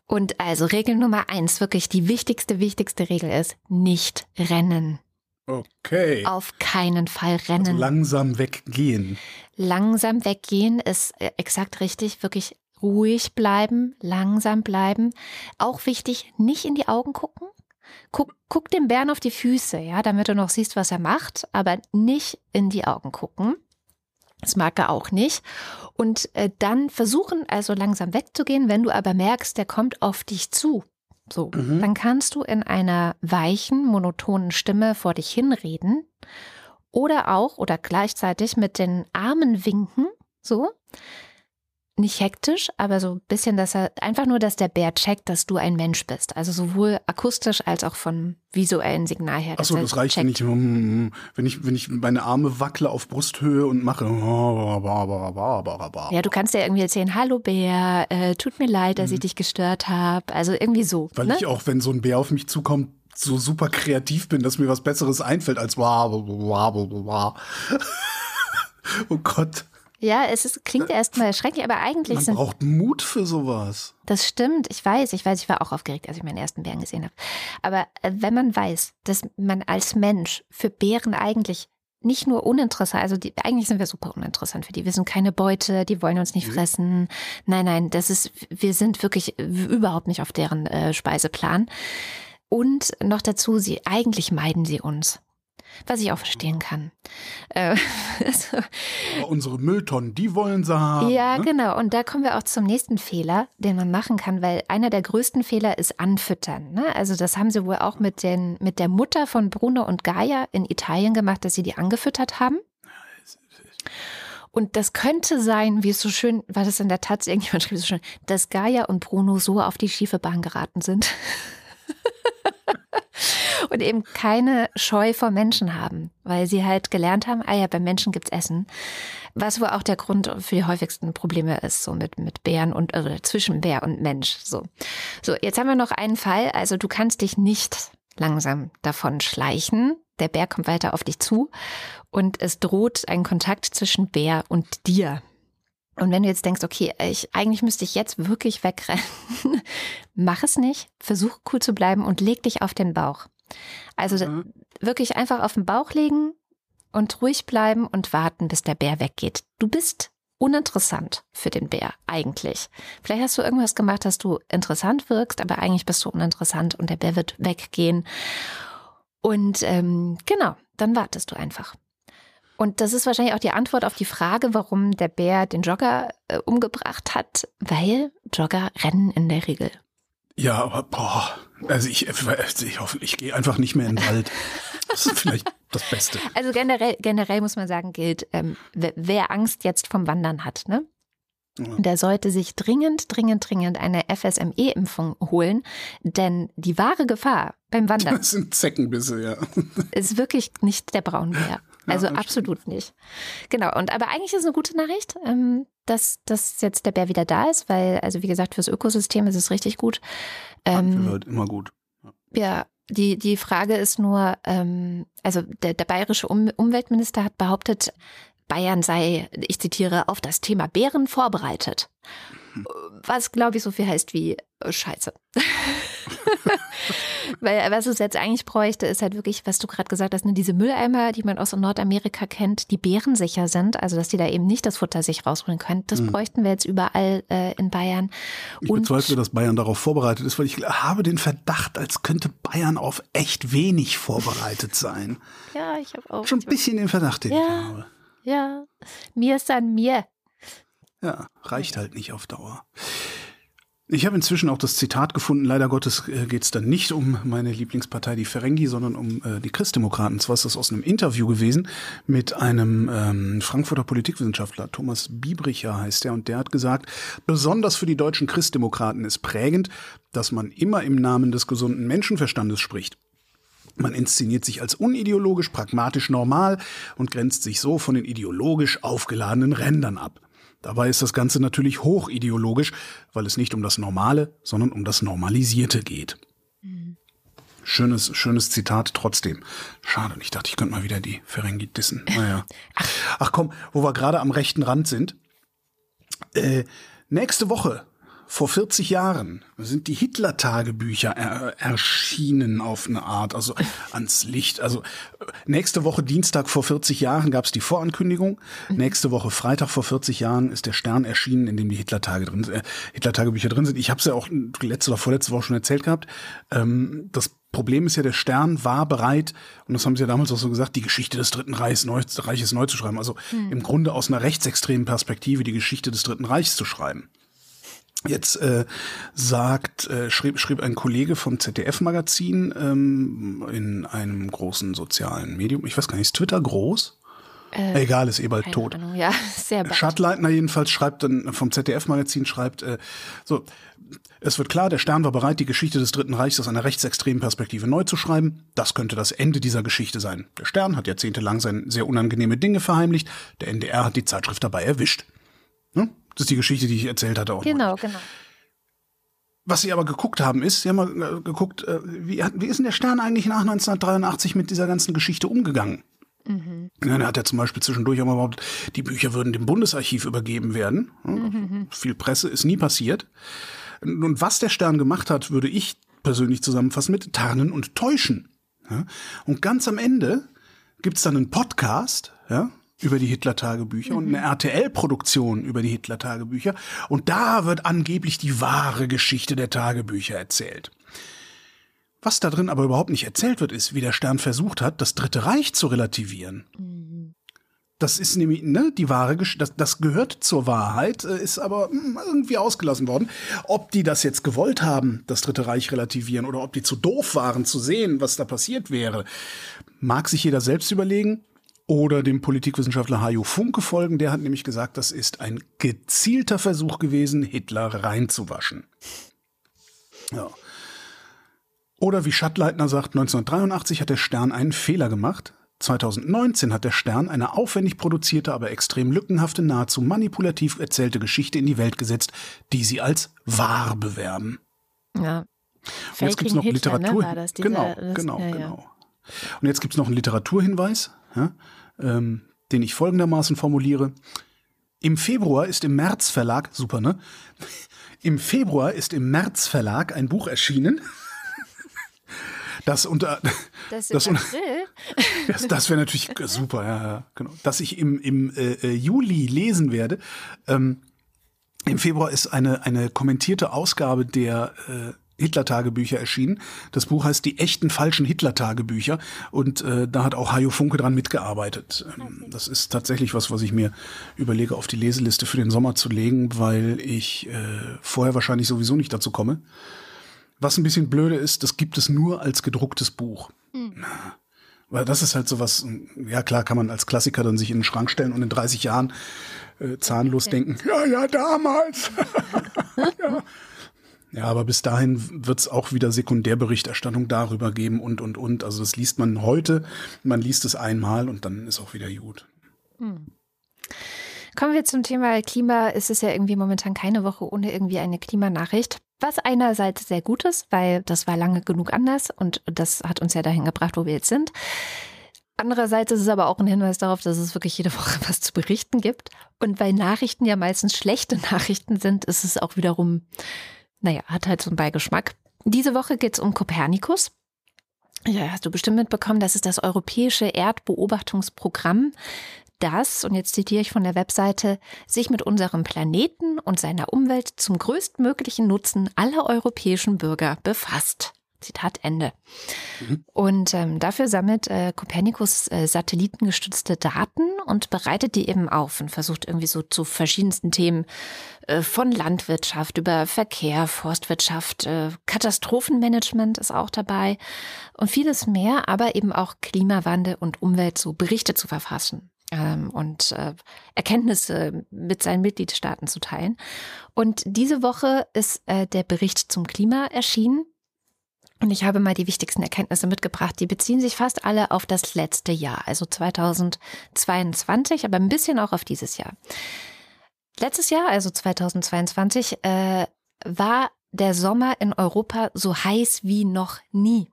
Und also Regel Nummer eins, wirklich die wichtigste, wichtigste Regel ist, nicht rennen.
Okay.
Auf keinen Fall rennen. Also
langsam weggehen.
Langsam weggehen ist äh, exakt richtig. Wirklich ruhig bleiben, langsam bleiben. Auch wichtig, nicht in die Augen gucken. Guck, guck dem Bären auf die Füße, ja, damit du noch siehst, was er macht, aber nicht in die Augen gucken. Das mag er auch nicht. Und äh, dann versuchen also langsam wegzugehen, wenn du aber merkst, der kommt auf dich zu. So, mhm. dann kannst du in einer weichen, monotonen Stimme vor dich hinreden oder auch oder gleichzeitig mit den Armen winken, so. Nicht hektisch, aber so ein bisschen, dass er einfach nur, dass der Bär checkt, dass du ein Mensch bist. Also sowohl akustisch als auch von visuellen Signal her.
Achso, das reicht checkt. nicht, wenn ich, wenn ich meine Arme wackle auf Brusthöhe und mache.
Ja, du kannst ja irgendwie erzählen, hallo Bär, äh, tut mir leid, dass mhm. ich dich gestört habe. Also irgendwie so.
Weil
ne?
ich auch, wenn so ein Bär auf mich zukommt, so super kreativ bin, dass mir was Besseres einfällt als Oh Gott.
Ja, es ist, klingt erstmal schrecklich, aber eigentlich
Man
sind.
Man braucht Mut für sowas.
Das stimmt, ich weiß, ich weiß, ich war auch aufgeregt, als ich meinen ersten Bären gesehen habe. Aber äh, wenn man weiß, dass man als Mensch für Bären eigentlich nicht nur uninteressant, also die, eigentlich sind wir super uninteressant für die. Wir sind keine Beute, die wollen uns nicht mhm. fressen. Nein, nein, das ist, wir sind wirklich überhaupt nicht auf deren äh, Speiseplan. Und noch dazu, sie eigentlich meiden sie uns was ich auch verstehen kann. Äh,
also, unsere Mülltonnen, die wollen sie haben.
Ja, ne? genau. Und da kommen wir auch zum nächsten Fehler, den man machen kann, weil einer der größten Fehler ist Anfüttern. Ne? Also das haben sie wohl auch mit, den, mit der Mutter von Bruno und Gaia in Italien gemacht, dass sie die angefüttert haben. Und das könnte sein, wie es so schön, war das in der Tat, irgendjemand schrieb so schön, dass Gaia und Bruno so auf die schiefe Bahn geraten sind. und eben keine Scheu vor Menschen haben, weil sie halt gelernt haben, ah ja, bei Menschen gibt's Essen. Was wohl auch der Grund für die häufigsten Probleme ist, so mit, mit Bären und, also zwischen Bär und Mensch, so. So, jetzt haben wir noch einen Fall, also du kannst dich nicht langsam davon schleichen. Der Bär kommt weiter auf dich zu und es droht ein Kontakt zwischen Bär und dir. Und wenn du jetzt denkst, okay, ich, eigentlich müsste ich jetzt wirklich wegrennen, mach es nicht, versuch cool zu bleiben und leg dich auf den Bauch. Also mhm. wirklich einfach auf den Bauch legen und ruhig bleiben und warten, bis der Bär weggeht. Du bist uninteressant für den Bär, eigentlich. Vielleicht hast du irgendwas gemacht, dass du interessant wirkst, aber eigentlich bist du uninteressant und der Bär wird weggehen. Und ähm, genau, dann wartest du einfach. Und das ist wahrscheinlich auch die Antwort auf die Frage, warum der Bär den Jogger äh, umgebracht hat, weil Jogger rennen in der Regel.
Ja, aber boah, also ich, also ich hoffe, ich gehe einfach nicht mehr in den Wald. Das ist vielleicht das Beste.
Also generell, generell muss man sagen, gilt, ähm, wer, wer Angst jetzt vom Wandern hat, ne? Der sollte sich dringend, dringend, dringend eine FSME-Impfung holen, denn die wahre Gefahr beim Wandern.
Das sind Zeckenbisse, ja.
Ist wirklich nicht der Braunbär. Also ja, absolut stimmt. nicht. Genau. Und aber eigentlich ist es eine gute Nachricht, ähm, dass, dass jetzt der Bär wieder da ist, weil, also wie gesagt, fürs Ökosystem ist es richtig gut.
Ähm, halt immer gut.
Ja. ja. Die, die Frage ist nur, ähm, also der, der bayerische um Umweltminister hat behauptet, Bayern sei, ich zitiere, auf das Thema Bären vorbereitet. Hm. Was, glaube ich, so viel heißt wie äh, Scheiße. Weil was es jetzt eigentlich bräuchte, ist halt wirklich, was du gerade gesagt hast, ne, diese Mülleimer, die man aus Nordamerika kennt, die bärensicher sind, also dass die da eben nicht das Futter sich rausholen können. Das mhm. bräuchten wir jetzt überall äh, in Bayern.
Ich Und bezweifle, dass Bayern darauf vorbereitet ist, weil ich habe den Verdacht, als könnte Bayern auf echt wenig vorbereitet sein.
ja, ich habe auch.
Schon ein bisschen den Verdacht, den
ja,
ich habe.
Ja, mir ist an mir.
Ja, reicht halt nicht auf Dauer. Ich habe inzwischen auch das Zitat gefunden. Leider Gottes äh, geht es dann nicht um meine Lieblingspartei, die Ferengi, sondern um äh, die Christdemokraten. Zwar ist das aus einem Interview gewesen mit einem ähm, Frankfurter Politikwissenschaftler, Thomas Biebricher heißt er, und der hat gesagt, besonders für die deutschen Christdemokraten ist prägend, dass man immer im Namen des gesunden Menschenverstandes spricht. Man inszeniert sich als unideologisch, pragmatisch normal und grenzt sich so von den ideologisch aufgeladenen Rändern ab. Dabei ist das Ganze natürlich hochideologisch, weil es nicht um das Normale, sondern um das Normalisierte geht. Mhm. Schönes, schönes Zitat trotzdem. Schade, ich dachte, ich könnte mal wieder die Ferengi dissen. Naja. Ach komm, wo wir gerade am rechten Rand sind. Äh, nächste Woche vor 40 Jahren sind die Hitler-Tagebücher er erschienen auf eine Art, also ans Licht. Also nächste Woche Dienstag vor 40 Jahren gab es die Vorankündigung. Nächste Woche Freitag vor 40 Jahren ist der Stern erschienen, in dem die Hitler-Tage drin, äh, Hitler-Tagebücher drin sind. Ich habe es ja auch letzte oder vorletzte Woche schon erzählt gehabt. Ähm, das Problem ist ja, der Stern war bereit, und das haben sie ja damals auch so gesagt, die Geschichte des Dritten Reichs neu, Reiches neu zu schreiben. Also mhm. im Grunde aus einer rechtsextremen Perspektive die Geschichte des Dritten Reichs zu schreiben. Jetzt äh, sagt, äh, schrieb, schrieb ein Kollege vom ZDF-Magazin ähm, in einem großen sozialen Medium, ich weiß gar nicht, ist Twitter groß? Äh, Egal, ist eh bald tot.
Ahnung, ja, sehr bald.
Schattleitner jedenfalls schreibt dann vom ZDF-Magazin schreibt äh, so, es wird klar, der Stern war bereit, die Geschichte des Dritten Reichs aus einer rechtsextremen Perspektive neu zu schreiben. Das könnte das Ende dieser Geschichte sein. Der Stern hat jahrzehntelang sein sehr unangenehme Dinge verheimlicht. Der NDR hat die Zeitschrift dabei erwischt. Hm? Das ist die Geschichte, die ich erzählt hatte auch.
Genau, mal. genau.
Was sie aber geguckt haben, ist, sie haben mal äh, geguckt, äh, wie, wie ist denn der Stern eigentlich nach 1983 mit dieser ganzen Geschichte umgegangen? Mhm. Ja, er hat ja zum Beispiel zwischendurch auch mal behauptet, die Bücher würden dem Bundesarchiv übergeben werden. Mhm. Viel Presse ist nie passiert. Und was der Stern gemacht hat, würde ich persönlich zusammenfassen mit Tarnen und Täuschen. Ja? Und ganz am Ende gibt's dann einen Podcast, ja, über die Hitler-Tagebücher mhm. und eine RTL-Produktion über die Hitler-Tagebücher. Und da wird angeblich die wahre Geschichte der Tagebücher erzählt. Was da drin aber überhaupt nicht erzählt wird, ist, wie der Stern versucht hat, das Dritte Reich zu relativieren. Mhm. Das ist nämlich, ne, die wahre Geschichte, das, das gehört zur Wahrheit, äh, ist aber mh, hm, irgendwie ausgelassen worden. Ob die das jetzt gewollt haben, das Dritte Reich relativieren, oder ob die zu doof waren zu sehen, was da passiert wäre, mag sich jeder selbst überlegen oder dem Politikwissenschaftler Hajo Funke folgen. Der hat nämlich gesagt, das ist ein gezielter Versuch gewesen, Hitler reinzuwaschen. Ja. Oder wie Schattleitner sagt, 1983 hat der Stern einen Fehler gemacht. 2019 hat der Stern eine aufwendig produzierte, aber extrem lückenhafte, nahezu manipulativ erzählte Geschichte in die Welt gesetzt, die sie als wahr bewerben.
Ja.
Und jetzt gibt's noch Hitler, Literatur. Ne, das, dieser, genau, das, genau, ja, genau. Und jetzt gibt's noch einen Literaturhinweis ja, ähm, den ich folgendermaßen formuliere. Im Februar ist im März Verlag, super, ne? Im Februar ist im März Verlag ein Buch erschienen. Das unter
Das,
das, das, das wäre natürlich super, ja, ja, genau. Dass ich im, im äh, äh, Juli lesen werde. Ähm, Im Februar ist eine, eine kommentierte Ausgabe der äh, Hitler-Tagebücher erschienen. Das Buch heißt Die echten falschen Hitler-Tagebücher und äh, da hat auch Hajo Funke dran mitgearbeitet. Ähm, das ist tatsächlich was, was ich mir überlege, auf die Leseliste für den Sommer zu legen, weil ich äh, vorher wahrscheinlich sowieso nicht dazu komme. Was ein bisschen blöde ist, das gibt es nur als gedrucktes Buch. Weil das ist halt sowas, ja klar, kann man als Klassiker dann sich in den Schrank stellen und in 30 Jahren äh, zahnlos denken, ja, ja, damals. ja. Ja, aber bis dahin wird es auch wieder Sekundärberichterstattung darüber geben und, und, und. Also das liest man heute, man liest es einmal und dann ist auch wieder gut.
Kommen wir zum Thema Klima. Es ist ja irgendwie momentan keine Woche ohne irgendwie eine Klimanachricht. Was einerseits sehr gut ist, weil das war lange genug anders und das hat uns ja dahin gebracht, wo wir jetzt sind. Andererseits ist es aber auch ein Hinweis darauf, dass es wirklich jede Woche was zu berichten gibt. Und weil Nachrichten ja meistens schlechte Nachrichten sind, ist es auch wiederum, naja, hat halt so einen Beigeschmack. Diese Woche geht es um Kopernikus. Ja, hast du bestimmt mitbekommen, das ist das europäische Erdbeobachtungsprogramm, das, und jetzt zitiere ich von der Webseite, sich mit unserem Planeten und seiner Umwelt zum größtmöglichen Nutzen aller europäischen Bürger befasst. Zitat Ende. Und ähm, dafür sammelt äh, Copernicus äh, satellitengestützte Daten und bereitet die eben auf und versucht irgendwie so zu verschiedensten Themen äh, von Landwirtschaft über Verkehr, Forstwirtschaft, äh, Katastrophenmanagement ist auch dabei und vieles mehr, aber eben auch Klimawandel und Umwelt so Berichte zu verfassen ähm, und äh, Erkenntnisse mit seinen Mitgliedstaaten zu teilen. Und diese Woche ist äh, der Bericht zum Klima erschienen. Und ich habe mal die wichtigsten Erkenntnisse mitgebracht. Die beziehen sich fast alle auf das letzte Jahr, also 2022, aber ein bisschen auch auf dieses Jahr. Letztes Jahr, also 2022, äh, war der Sommer in Europa so heiß wie noch nie.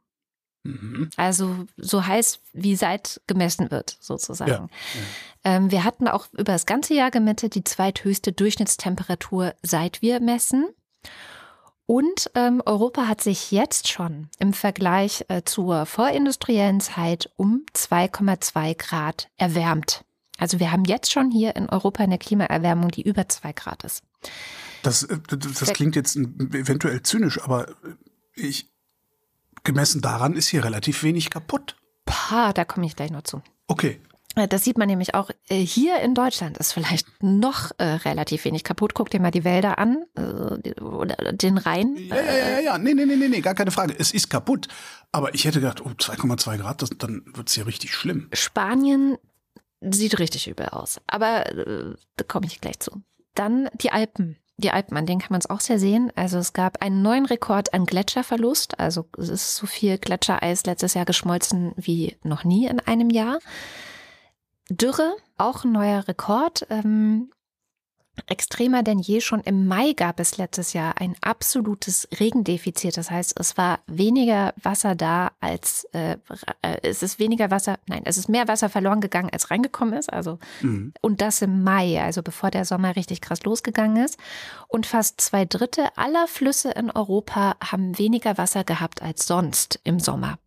Mhm.
Also so heiß, wie seit gemessen wird, sozusagen.
Ja,
Ähm, wir hatten auch über das ganze Jahr gemessen die zweithöchste Durchschnittstemperatur, seit wir messen. Und ähm, Europa hat sich jetzt schon im Vergleich äh, zur vorindustriellen Zeit um 2,2 Grad erwärmt. Also wir haben jetzt schon hier in Europa eine Klimaerwärmung, die über 2 Grad ist.
Das, äh, das klingt jetzt eventuell zynisch, aber ich, gemessen daran ist hier relativ wenig kaputt.
Pah, da komme ich gleich noch zu.
Okay.
Äh, Das sieht man nämlich auch äh, hier in Deutschland ist vielleicht noch äh, relativ wenig kaputt. Guck dir mal die Wälder an äh, oder den Rhein.
Ja, ja, ja, ja. Nee, nee, nee, nee, nee, gar keine Frage. Es ist kaputt. Aber ich hätte gedacht, oh, 2,2 Grad, das, dann wird's hier richtig schlimm.
Spanien sieht richtig übel aus. Aber äh, da komme ich gleich zu. Dann die Alpen. Die Alpen, an denen kann man es auch sehr sehen. Also es gab einen neuen Rekord an Gletscherverlust. Also es ist so viel Gletschereis letztes Jahr geschmolzen wie noch nie in einem Jahr. Dürre, auch ein neuer Rekord. Ähm, extremer denn je. Schon im Mai gab es letztes Jahr ein absolutes Regendefizit. Das heißt, es war weniger Wasser da als äh, äh, es ist weniger Wasser, nein, es ist mehr Wasser verloren gegangen, als reingekommen ist. Also
Mhm.
und das im Mai, also bevor der Sommer richtig krass losgegangen ist. Und fast zwei Drittel aller Flüsse in Europa haben weniger Wasser gehabt als sonst im Sommer.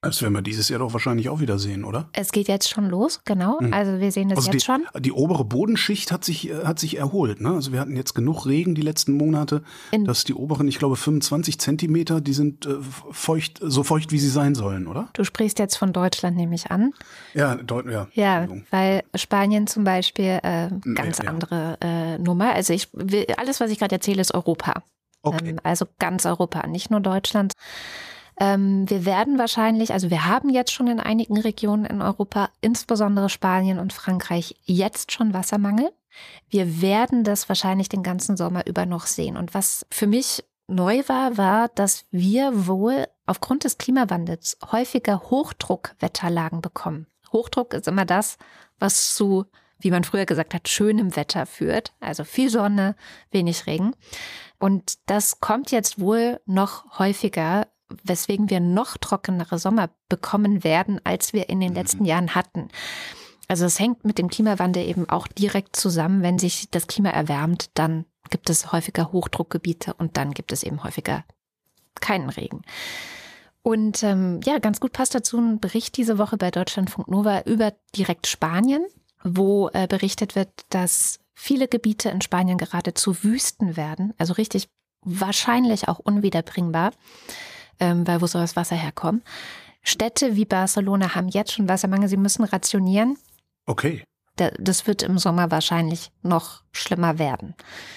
Das werden wir dieses Jahr doch wahrscheinlich auch wieder sehen, oder?
Es geht jetzt schon los, genau. Also wir sehen das
Also
jetzt
die,
schon.
die obere Bodenschicht hat sich, äh, hat sich erholt. Ne? Also wir hatten jetzt genug Regen die letzten Monate,
In-
dass die oberen, ich glaube, 25 Zentimeter, die sind äh, feucht, so feucht, wie sie sein sollen, oder?
Du sprichst jetzt von Deutschland, nehme ich an.
Ja, deut ja.
Ja, weil Spanien zum Beispiel äh, ganz
ja, ja.
andere äh, Nummer. Also ich will, alles, was ich gerade erzähle, ist Europa.
Okay.
Ähm, also ganz Europa, nicht nur Deutschland. Ähm, wir werden wahrscheinlich, also wir haben jetzt schon in einigen Regionen in Europa, insbesondere Spanien und Frankreich, jetzt schon Wassermangel. Wir werden das wahrscheinlich den ganzen Sommer über noch sehen. Und was für mich neu war, war, dass wir wohl aufgrund des Klimawandels häufiger Hochdruckwetterlagen bekommen. Hochdruck ist immer das, was zu, wie man früher gesagt hat, schönem Wetter führt. Also viel Sonne, wenig Regen. Und das kommt jetzt wohl noch häufiger, weswegen wir noch trockenere Sommer bekommen werden, als wir in den letzten Jahren hatten. Also es hängt mit dem Klimawandel eben auch direkt zusammen. Wenn sich das Klima erwärmt, dann gibt es häufiger Hochdruckgebiete und dann gibt es eben häufiger keinen Regen. Und ähm, ja, ganz gut passt dazu ein Bericht diese Woche bei Deutschlandfunk Nova über direkt Spanien, wo äh, berichtet wird, dass viele Gebiete in Spanien gerade zu Wüsten werden, also richtig wahrscheinlich auch unwiederbringbar, ähm, weil wo soll das Wasser herkommen. Städte wie Barcelona haben jetzt schon Wassermangel, sie müssen rationieren.
Okay.
Das wird im Sommer wahrscheinlich noch schlimmer werden.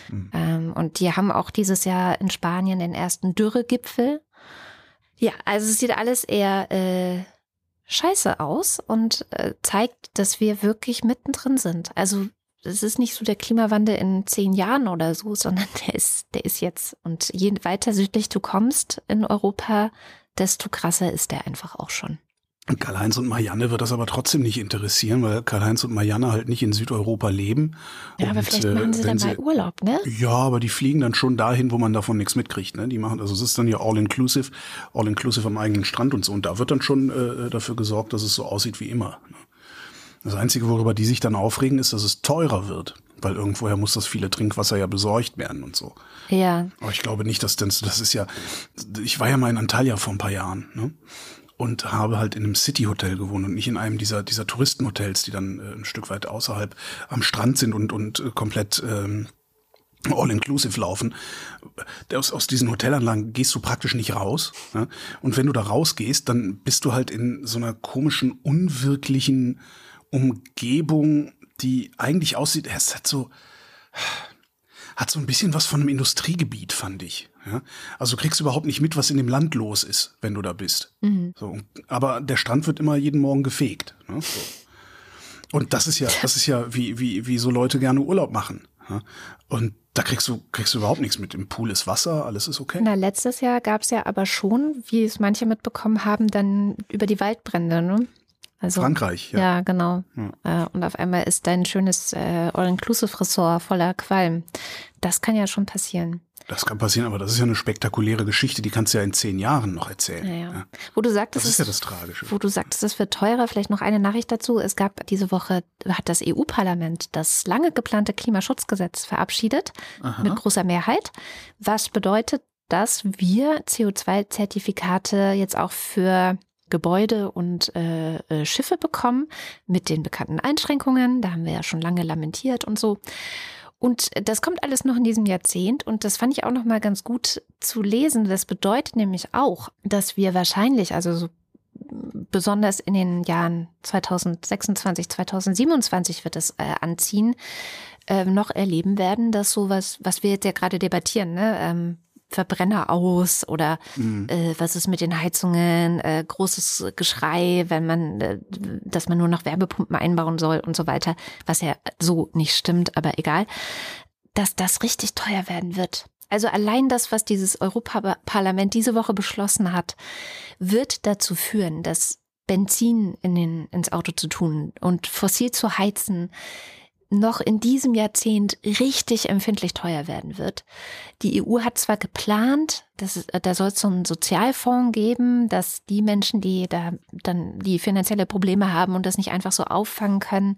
Mhm. Ähm, und die haben auch dieses Jahr in Spanien den ersten Dürregipfel. Ja, also es sieht alles eher äh, scheiße aus und äh, zeigt, dass wir wirklich mittendrin sind. Also es ist nicht so der Klimawandel in zehn Jahren oder so, sondern der ist, der ist jetzt. Und je weiter südlich du kommst in Europa, desto krasser ist der einfach auch schon.
Karl-Heinz und Marianne wird das aber trotzdem nicht interessieren, weil Karl-Heinz und Marianne halt nicht in Südeuropa leben.
Ja, und, aber vielleicht machen sie äh, dann mal Urlaub, ne?
Ja, aber die fliegen dann schon dahin, wo man davon nichts mitkriegt. Ne? Die machen, also es ist dann ja all-inclusive, all-inclusive am eigenen Strand und so. Und da wird dann schon äh, dafür gesorgt, dass es so aussieht wie immer. Ne? Das Einzige, worüber die sich dann aufregen, ist, dass es teurer wird. Weil irgendwoher muss das viele Trinkwasser ja besorgt werden und so.
Ja.
Aber ich glaube nicht, dass das, das ist ja, ich war ja mal in Antalya vor ein paar Jahren, ne? Und habe halt in einem City-Hotel gewohnt und nicht in einem dieser, dieser Touristenhotels, die dann äh, ein Stück weit außerhalb am Strand sind und, und äh, komplett ähm, all-inclusive laufen. Aus, aus diesen Hotelanlagen gehst du praktisch nicht raus. Ne? Und wenn du da rausgehst, dann bist du halt in so einer komischen, unwirklichen Umgebung, die eigentlich aussieht, es hat so, hat so ein bisschen was von einem Industriegebiet, fand ich. Ja? Also du kriegst überhaupt nicht mit, was in dem Land los ist, wenn du da bist. Mhm. So, aber der Strand wird immer jeden Morgen gefegt. Ne? So. Und das ist ja, das ist ja, wie, wie, wie so Leute gerne Urlaub machen. Ja? Und da kriegst du, kriegst du überhaupt nichts mit. Im Pool ist Wasser, alles ist okay.
Na, letztes Jahr gab es ja aber schon, wie es manche mitbekommen haben, dann über die Waldbrände, ne?
Also, Frankreich,
ja. Ja, genau. Ja. Äh, und auf einmal ist dein schönes äh, All-Inclusive-Ressort voller Qualm. Das kann ja schon passieren.
Das kann passieren, aber das ist ja eine spektakuläre Geschichte, die kannst du ja in zehn Jahren noch erzählen. Ja, ja.
Ja. Wo du sagtest,
das ist ja das Tragische.
Wo du sagtest, es wird teurer, vielleicht noch eine Nachricht dazu. Es gab diese Woche, hat das EU-Parlament das lange geplante Klimaschutzgesetz verabschiedet, Aha. mit großer Mehrheit. Was bedeutet, dass wir CO2-Zertifikate jetzt auch für Gebäude und äh, äh, Schiffe bekommen mit den bekannten Einschränkungen. Da haben wir ja schon lange lamentiert und so. Und das kommt alles noch in diesem Jahrzehnt und das fand ich auch noch mal ganz gut zu lesen. Das bedeutet nämlich auch, dass wir wahrscheinlich, also so besonders in den Jahren 2026, 2027 wird es äh, anziehen, äh, noch erleben werden, dass sowas, was wir jetzt ja gerade debattieren, ne, ähm, Verbrenner aus oder mhm. äh, was ist mit den Heizungen, äh, großes Geschrei, wenn man, äh, dass man nur noch Werbepumpen einbauen soll und so weiter, was ja so nicht stimmt, aber egal, dass das richtig teuer werden wird. Also allein das, was dieses Europaparlament diese Woche beschlossen hat, wird dazu führen, dass Benzin in den, ins Auto zu tun und fossil zu heizen, noch in diesem Jahrzehnt richtig empfindlich teuer werden wird. Die EU hat zwar geplant, dass es, da soll es so einen Sozialfonds geben, dass die Menschen, die da dann die finanzielle Probleme haben und das nicht einfach so auffangen können,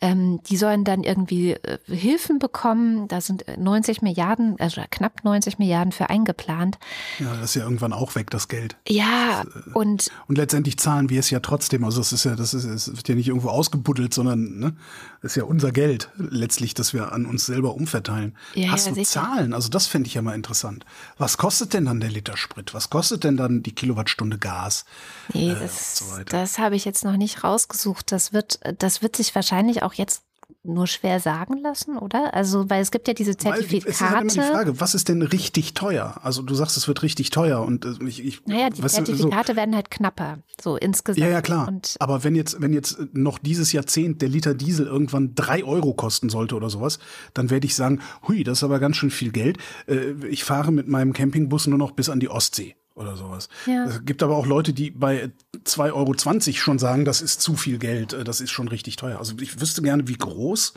ähm, die sollen dann irgendwie äh, Hilfen bekommen. Da sind 90 Milliarden, also knapp 90 Milliarden für eingeplant.
Ja, das ist ja irgendwann auch weg, das Geld.
Ja,
das, äh, und und letztendlich zahlen wir es ja trotzdem. Also es ist ja, das ist, es wird ja nicht irgendwo ausgebuddelt, sondern ne, das ist ja unser Geld letztlich, das wir an uns selber umverteilen. Ja, Hast ja, du sicher. Zahlen? Also das fände ich ja mal interessant. Was kostet denn dann der Liter Sprit? Was kostet denn dann die Kilowattstunde Gas?
Nee, äh, das, so das habe ich jetzt noch nicht rausgesucht. Das wird, das wird sich wahrscheinlich auch jetzt nur schwer sagen lassen, oder? Also, weil es gibt ja diese Zertifikate. Es ist halt immer
die Frage, was ist denn richtig teuer? Also, du sagst, es wird richtig teuer und äh, ich, ich
Naja, die Zertifikate so. werden halt knapper, so insgesamt.
Ja, ja, klar. Und Aber wenn jetzt, wenn jetzt noch dieses Jahrzehnt der Liter Diesel irgendwann drei Euro kosten sollte oder sowas, dann werde ich sagen, hui, das ist aber ganz schön viel Geld. Äh, ich fahre mit meinem Campingbus nur noch bis an die Ostsee oder sowas. Ja. Es gibt aber auch Leute, die bei 2,20 Euro schon sagen, das ist zu viel Geld, äh, das ist schon richtig teuer. Also ich wüsste gerne, wie groß,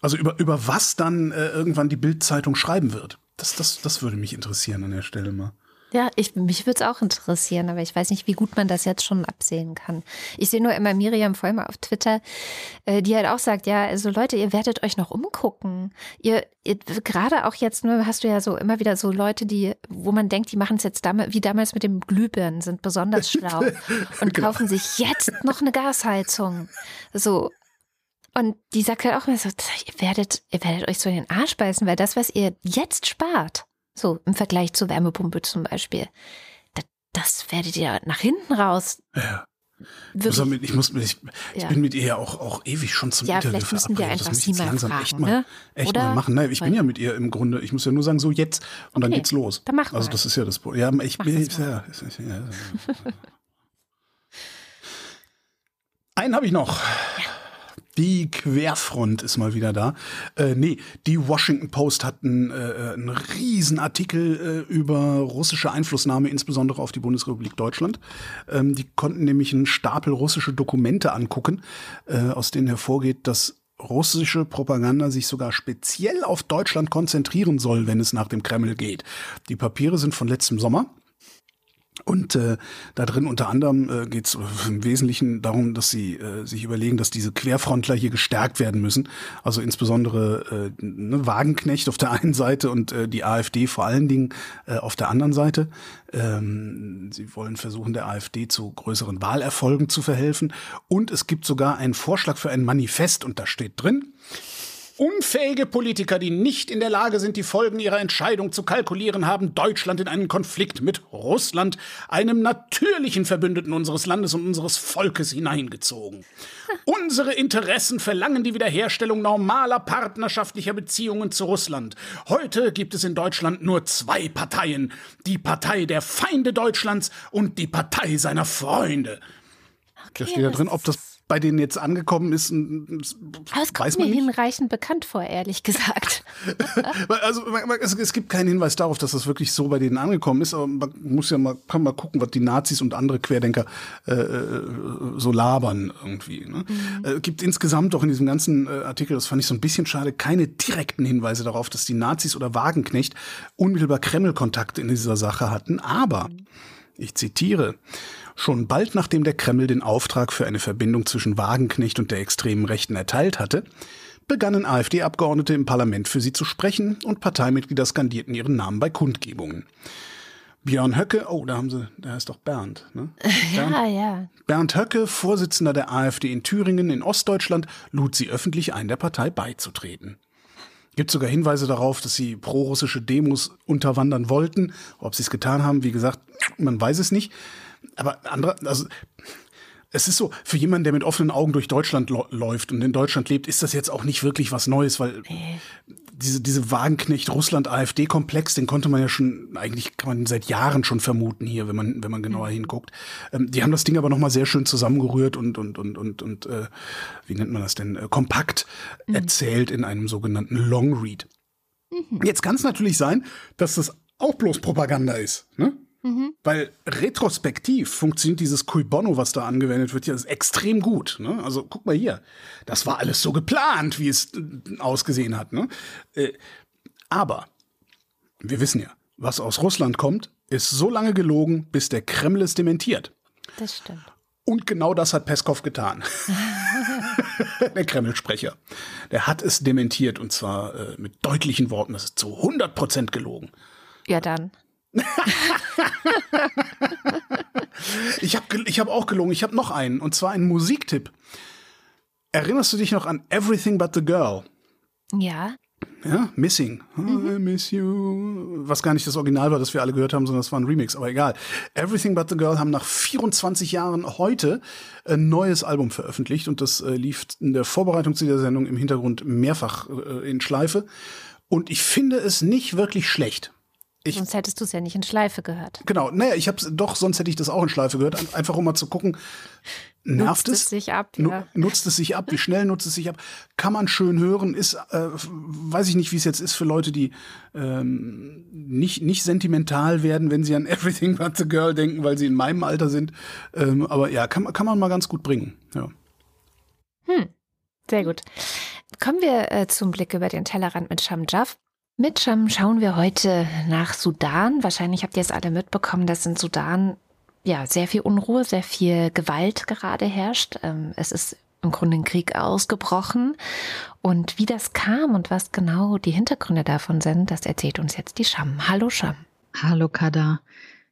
also über, über was dann äh, irgendwann die Bildzeitung schreiben wird. Das, das, das würde mich interessieren an der Stelle mal.
Ja, ich, mich würde es auch interessieren, aber ich weiß nicht, wie gut man das jetzt schon absehen kann. Ich sehe nur immer Miriam Vollmer auf Twitter, äh, die halt auch sagt, ja, also Leute, ihr werdet euch noch umgucken. Ihr, ihr gerade auch jetzt, nur hast du ja so immer wieder so Leute, die, wo man denkt, die machen es jetzt damals, wie damals mit dem Glühbirnen, sind besonders schlau und genau. kaufen sich jetzt noch eine Gasheizung. So, und die sagt halt auch immer so, ihr werdet, ihr werdet euch so in den Arsch beißen, weil das, was ihr jetzt spart, so im Vergleich zur Wärmepumpe zum Beispiel, das, das werdet ihr nach hinten raus.
Ja. Also mit, ich muss, ich, ich ja. bin mit ihr ja auch, auch ewig schon zum
ja,
Interview
vielleicht müssen wir einfach sie mal
langsam
fragen,
echt mal,
ne?
echt
Oder?
mal machen. Nein, ich bin ja mit ihr im Grunde. Ich muss ja nur sagen, so jetzt und dann
Okay,
geht's los.
dann mach
Also das ist ja das Problem. Ja, ich
Mach
bin
das
ja, ja, ja. Einen habe ich noch. Die Querfront ist mal wieder da. Äh, nee, die Washington Post hat einen, äh, einen riesen Artikel äh, über russische Einflussnahme, insbesondere auf die Bundesrepublik Deutschland. Ähm, die konnten nämlich einen Stapel russische Dokumente angucken, äh, aus denen hervorgeht, dass russische Propaganda sich sogar speziell auf Deutschland konzentrieren soll, wenn es nach dem Kreml geht. Die Papiere sind von letztem Sommer. Und äh, da drin unter anderem äh, geht es im Wesentlichen darum, dass sie äh, sich überlegen, dass diese Querfrontler hier gestärkt werden müssen. Also insbesondere äh, ne, Wagenknecht auf der einen Seite und äh, die AfD vor allen Dingen äh, auf der anderen Seite. Ähm, sie wollen versuchen, der AfD zu größeren Wahlerfolgen zu verhelfen. Und es gibt sogar einen Vorschlag für ein Manifest und da steht drin, Unfähige Politiker, die nicht in der Lage sind, die Folgen ihrer Entscheidung zu kalkulieren, haben Deutschland in einen Konflikt mit Russland, einem natürlichen Verbündeten unseres Landes und unseres Volkes, hineingezogen. Unsere Interessen verlangen die Wiederherstellung normaler partnerschaftlicher Beziehungen zu Russland. Heute gibt es in Deutschland nur zwei Parteien. Die Partei der Feinde Deutschlands und die Partei seiner Freunde. da steht da drin, ob das bei denen jetzt angekommen ist,
Aber es
weiß
kommt
man
mir
nicht.
hinreichend bekannt vor, ehrlich gesagt.
Also es, es gibt keinen Hinweis darauf, dass das wirklich so bei denen angekommen ist, aber man muss ja mal, kann mal gucken, was die Nazis und andere Querdenker äh, äh, so labern irgendwie. Ne? Äh, gibt insgesamt doch in diesem ganzen äh, Artikel, das fand ich so ein bisschen schade, keine direkten Hinweise darauf, dass die Nazis oder Wagenknecht unmittelbar Kreml-Kontakt in dieser Sache hatten, aber ich zitiere, schon bald nachdem der Kreml den Auftrag für eine Verbindung zwischen Wagenknecht und der extremen Rechten erteilt hatte, begannen AfD-Abgeordnete im Parlament für sie zu sprechen und Parteimitglieder skandierten ihren Namen bei Kundgebungen. Björn Höcke, oh, da haben sie, der heißt doch Bernd, ne? Bernd,
ja, ja.
Bernd Höcke, Vorsitzender der AfD in Thüringen in Ostdeutschland, lud sie öffentlich ein, der Partei beizutreten. Gibt sogar Hinweise darauf, dass sie prorussische Demos unterwandern wollten. Ob sie es getan haben, wie gesagt, man weiß es nicht. Aber andere, also es ist so, für jemanden, der mit offenen Augen durch Deutschland läuft und in Deutschland lebt, ist das jetzt auch nicht wirklich was Neues, weil diese, diese Wagenknecht-Russland-AfD-Komplex, den konnte man ja schon, eigentlich kann man seit Jahren schon vermuten hier, wenn man, wenn man genauer hinguckt. Ähm, die haben das Ding aber nochmal sehr schön zusammengerührt und, und, und, und, und äh, wie nennt man das denn, äh, kompakt erzählt in einem sogenannten Long Read. Jetzt kann es natürlich sein, dass das auch bloß Propaganda ist, ne? Weil retrospektiv funktioniert dieses Cui Bono, was da angewendet wird, ja ist extrem gut. Ne? Also guck mal hier, das war alles so geplant, wie es äh, ausgesehen hat. Ne? Äh, aber wir wissen ja, was aus Russland kommt, ist so lange gelogen, bis der Kreml es dementiert.
Das stimmt.
Und genau das hat Peskov getan. der Kreml-Sprecher. Der hat es dementiert und zwar äh, mit deutlichen Worten. Das ist zu 100 Prozent gelogen.
Ja, dann.
Ich habe ich hab auch gelogen. Ich habe noch einen und zwar einen Musiktipp. Erinnerst du dich noch an Everything But the Girl?
Ja.
Ja, Missing. I miss you. Was gar nicht das Original war, das wir alle gehört haben, sondern das war ein Remix, aber egal. Everything But the Girl haben nach 24 Jahren heute ein neues Album veröffentlicht und das äh, lief in der Vorbereitung zu dieser Sendung im Hintergrund mehrfach äh, in Schleife. Und ich finde es nicht wirklich schlecht. Ich-
Sonst hättest du es ja nicht in Schleife gehört.
Genau, naja, ich hab's doch, sonst hätte ich das auch in Schleife gehört, ein- einfach um mal zu gucken, nervt
Nutzt es sich ab, ja.
Nutzt es sich ab? Wie schnell nutzt es sich ab? Kann man schön hören? Ist, äh, weiß ich nicht, wie es jetzt ist für Leute, die ähm, nicht, nicht sentimental werden, wenn sie an Everything But the Girl denken, weil sie in meinem Alter sind. Ähm, aber ja, kann, man- kann man mal ganz gut bringen. Ja.
Sehr gut. Kommen wir äh, zum Blick über den Tellerrand mit Sham Jaff. Mit Scham schauen wir heute nach Sudan. Wahrscheinlich habt ihr es alle mitbekommen, dass in Sudan ja sehr viel Unruhe, sehr viel Gewalt gerade herrscht. Ähm, es ist im Grunde ein Krieg ausgebrochen. Und wie das kam und was genau die Hintergründe davon sind, das erzählt uns jetzt die Scham. Hallo Scham.
Hallo Kada.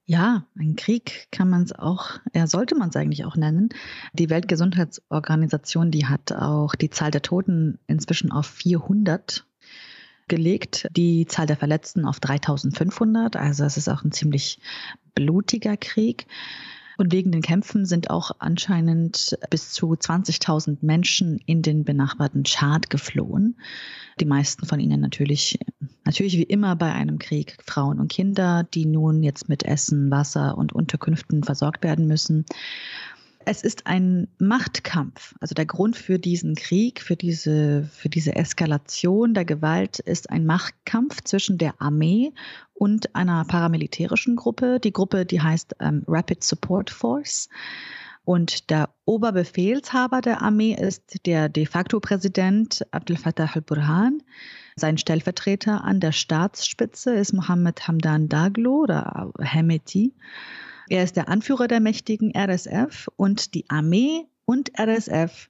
Ja, ein Krieg kann man es auch, ja, sollte man es eigentlich auch nennen. Die Weltgesundheitsorganisation, die hat auch die Zahl der Toten inzwischen auf 400 gelegt, die Zahl der Verletzten auf 3500. Also es ist auch ein ziemlich blutiger Krieg. Und wegen den Kämpfen sind auch anscheinend bis zu 20.000 Menschen in den benachbarten Tschad geflohen. Die meisten von ihnen natürlich, natürlich wie immer bei einem Krieg, Frauen und Kinder, die nun jetzt mit Essen, Wasser und Unterkünften versorgt werden müssen. Es ist ein Machtkampf. Also der Grund für diesen Krieg, für diese, für diese Eskalation der Gewalt ist ein Machtkampf zwischen der Armee und einer paramilitärischen Gruppe. Die Gruppe, die heißt ähm, Rapid Support Force. Und der Oberbefehlshaber der Armee ist der de facto Präsident Abdel Fattah al-Burhan. Sein Stellvertreter an der Staatsspitze ist Mohammed Hamdan Daglo oder Hemeti. Er ist der Anführer der mächtigen RSF und die Armee und RSF,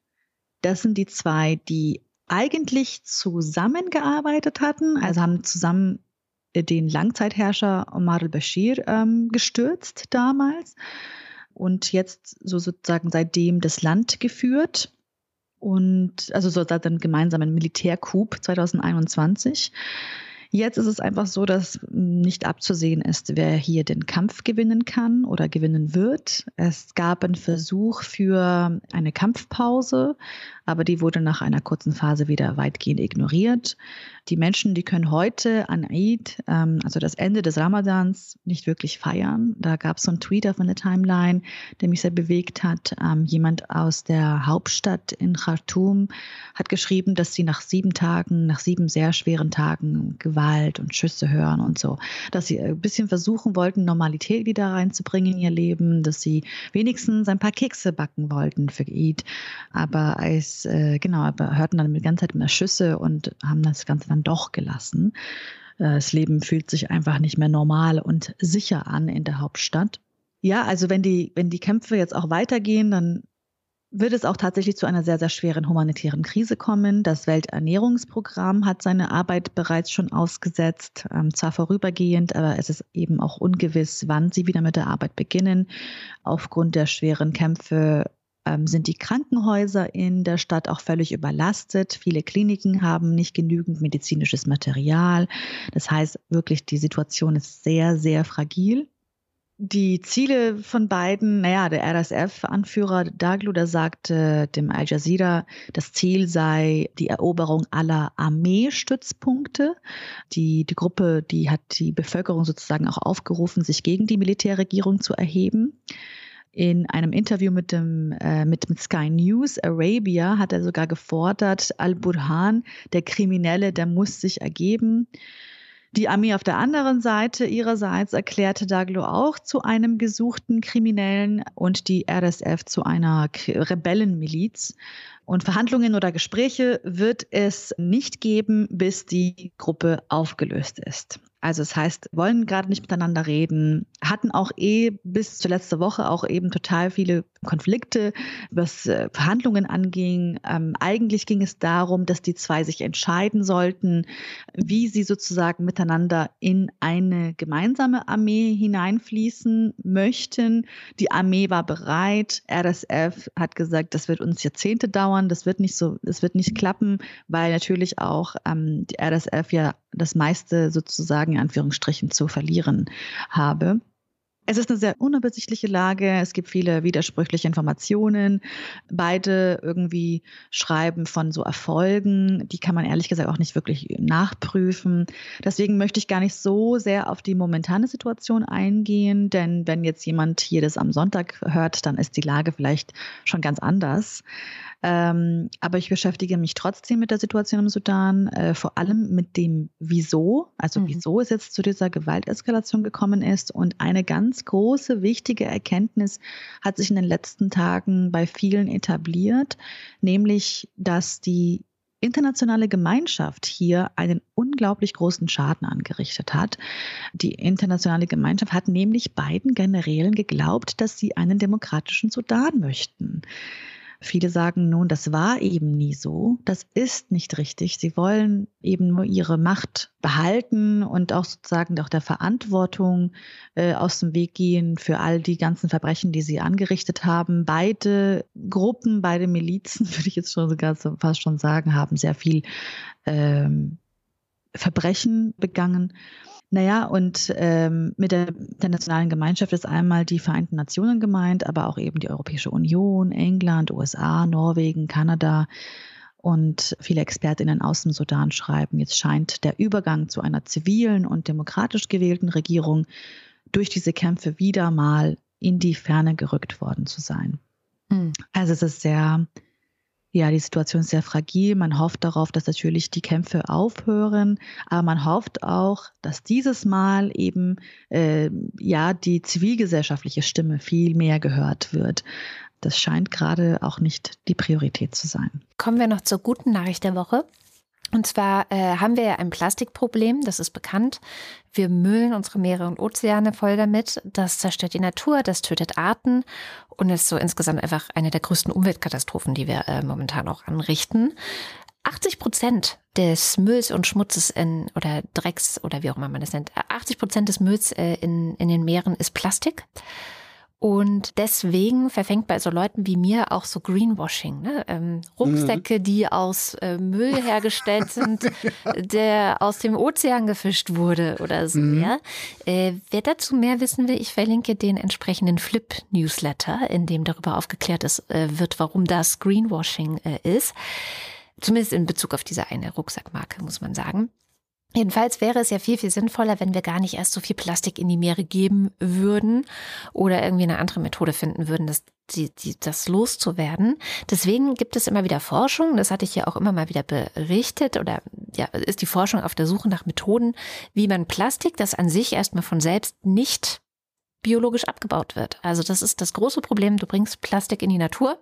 das sind die zwei, die eigentlich zusammengearbeitet hatten, also haben zusammen den Langzeitherrscher Omar al-Bashir ähm, gestürzt damals und jetzt so sozusagen seitdem das Land geführt und also so seit einem gemeinsamen Militärcoup 2021. Jetzt ist es einfach so, dass nicht abzusehen ist, wer hier den Kampf gewinnen kann oder gewinnen wird. Es gab einen Versuch für eine Kampfpause, aber die wurde nach einer kurzen Phase wieder weitgehend ignoriert. Die Menschen, die können heute an Eid, ähm, also das Ende des Ramadans, nicht wirklich feiern. Da gab es so einen Tweet auf meiner Timeline, der mich sehr bewegt hat. Ähm, jemand aus der Hauptstadt in Khartoum hat geschrieben, dass sie nach sieben Tagen, nach sieben sehr schweren Tagen Gewalt und Schüsse hören und so, dass sie ein bisschen versuchen wollten, Normalität wieder reinzubringen in ihr Leben, dass sie wenigstens ein paar Kekse backen wollten für Eid. Aber als, äh, genau, aber hörten dann die ganze Zeit immer Schüsse und haben das Ganze dann doch gelassen. Äh, das Leben fühlt sich einfach nicht mehr normal und sicher an in der Hauptstadt. Ja, also wenn die, wenn die Kämpfe jetzt auch weitergehen, dann wird es auch tatsächlich zu einer sehr, sehr schweren humanitären Krise kommen. Das Welternährungsprogramm hat seine Arbeit bereits schon ausgesetzt, ähm, zwar vorübergehend, aber es ist eben auch ungewiss, wann sie wieder mit der Arbeit beginnen. Aufgrund der schweren Kämpfe sind die Krankenhäuser in der Stadt auch völlig überlastet. Viele Kliniken haben nicht genügend medizinisches Material. Das heißt wirklich, die Situation ist sehr, sehr fragil. Die Ziele von beiden, naja, der RSF-Anführer Daglo, der sagte dem Al Jazeera, das Ziel sei die Eroberung aller Armeestützpunkte. Die, die Gruppe, die hat die Bevölkerung sozusagen auch aufgerufen, sich gegen die Militärregierung zu erheben. In einem Interview mit, dem, äh, mit, mit Sky News Arabia hat er sogar gefordert, Al-Burhan, der Kriminelle, der muss sich ergeben. Die Armee auf der anderen Seite ihrerseits erklärte Daglo auch zu einem gesuchten Kriminellen und die RSF zu einer Rebellenmiliz. Und Verhandlungen oder Gespräche wird es nicht geben, bis die Gruppe aufgelöst ist. Also es das heißt, wollen gerade nicht miteinander reden, hatten auch eh bis zur letzte Woche auch eben total viele Konflikte, was äh, Verhandlungen anging. Ähm, eigentlich ging es darum, dass die zwei sich entscheiden sollten, wie sie sozusagen miteinander in eine gemeinsame Armee hineinfließen möchten. Die Armee war bereit. RSF hat gesagt, das wird uns Jahrzehnte dauern, das wird nicht so, das wird nicht klappen, weil natürlich auch ähm, die RSF ja das meiste sozusagen in Anführungsstrichen zu verlieren habe. Es ist eine sehr unübersichtliche Lage. Es gibt viele widersprüchliche Informationen. Beide irgendwie schreiben von so Erfolgen. Die kann man ehrlich gesagt auch nicht wirklich nachprüfen. Deswegen möchte ich gar nicht so sehr auf die momentane Situation eingehen. Denn wenn jetzt jemand hier das am Sonntag hört, dann ist die Lage vielleicht schon ganz anders. Ähm, aber ich beschäftige mich trotzdem mit der Situation im Sudan, äh, vor allem mit dem Wieso, also mhm. wieso es jetzt zu dieser Gewalteskalation gekommen ist. Und eine ganz große, wichtige Erkenntnis hat sich in den letzten Tagen bei vielen etabliert, nämlich, dass die internationale Gemeinschaft hier einen unglaublich großen Schaden angerichtet hat. Die internationale Gemeinschaft hat nämlich beiden Generälen geglaubt, dass sie einen demokratischen Sudan möchten. Viele sagen nun, das war eben nie so. Das ist nicht richtig. Sie wollen eben nur ihre Macht behalten und auch sozusagen auch der Verantwortung äh, aus dem Weg gehen für all die ganzen Verbrechen, die sie angerichtet haben. Beide Gruppen, beide Milizen, würde ich jetzt schon sogar so fast schon sagen, haben sehr viel ähm, Verbrechen begangen. Naja, und ähm, mit der internationalen Gemeinschaft ist einmal die Vereinten Nationen gemeint, aber auch eben die Europäische Union, England, USA, Norwegen, Kanada. Und viele Expertinnen aus dem Sudan schreiben, jetzt scheint der Übergang zu einer zivilen und demokratisch gewählten Regierung durch diese Kämpfe wieder mal in die Ferne gerückt worden zu sein. Mhm. Also es ist sehr ja, die Situation ist sehr fragil. Man hofft darauf, dass natürlich die Kämpfe aufhören, aber man hofft auch, dass dieses Mal eben äh, ja die zivilgesellschaftliche Stimme viel mehr gehört wird. Das scheint gerade auch nicht die Priorität zu sein.
Kommen wir noch zur guten Nachricht der Woche. Und zwar äh, haben wir ja ein Plastikproblem, das ist bekannt. Wir müllen unsere Meere und Ozeane voll damit. Das zerstört die Natur, das tötet Arten und ist so insgesamt einfach eine der größten Umweltkatastrophen, die wir äh, momentan auch anrichten. 80 Prozent des Mülls und Schmutzes in, oder Drecks oder wie auch immer man das nennt, 80 Prozent des Mülls äh, in, in den Meeren ist Plastik. Und deswegen verfängt bei so Leuten wie mir auch so Greenwashing. Ne? Ähm, Rucksäcke, mhm. die aus äh, Müll hergestellt sind, der aus dem Ozean gefischt wurde oder so. Mhm. Ja? Äh, wer dazu mehr wissen will, ich verlinke den entsprechenden Flip-Newsletter, in dem darüber aufgeklärt ist, äh, wird, warum das Greenwashing äh, ist. Zumindest in Bezug auf diese eine Rucksackmarke, muss man sagen. Jedenfalls wäre es ja viel, viel sinnvoller, wenn wir gar nicht erst so viel Plastik in die Meere geben würden oder irgendwie eine andere Methode finden würden, das, die, die, das loszuwerden. Deswegen gibt es immer wieder Forschung, das hatte ich ja auch immer mal wieder berichtet oder ja, ist die Forschung auf der Suche nach Methoden, wie man Plastik, das an sich erstmal von selbst nicht biologisch abgebaut wird. Also das ist das große Problem, du bringst Plastik in die Natur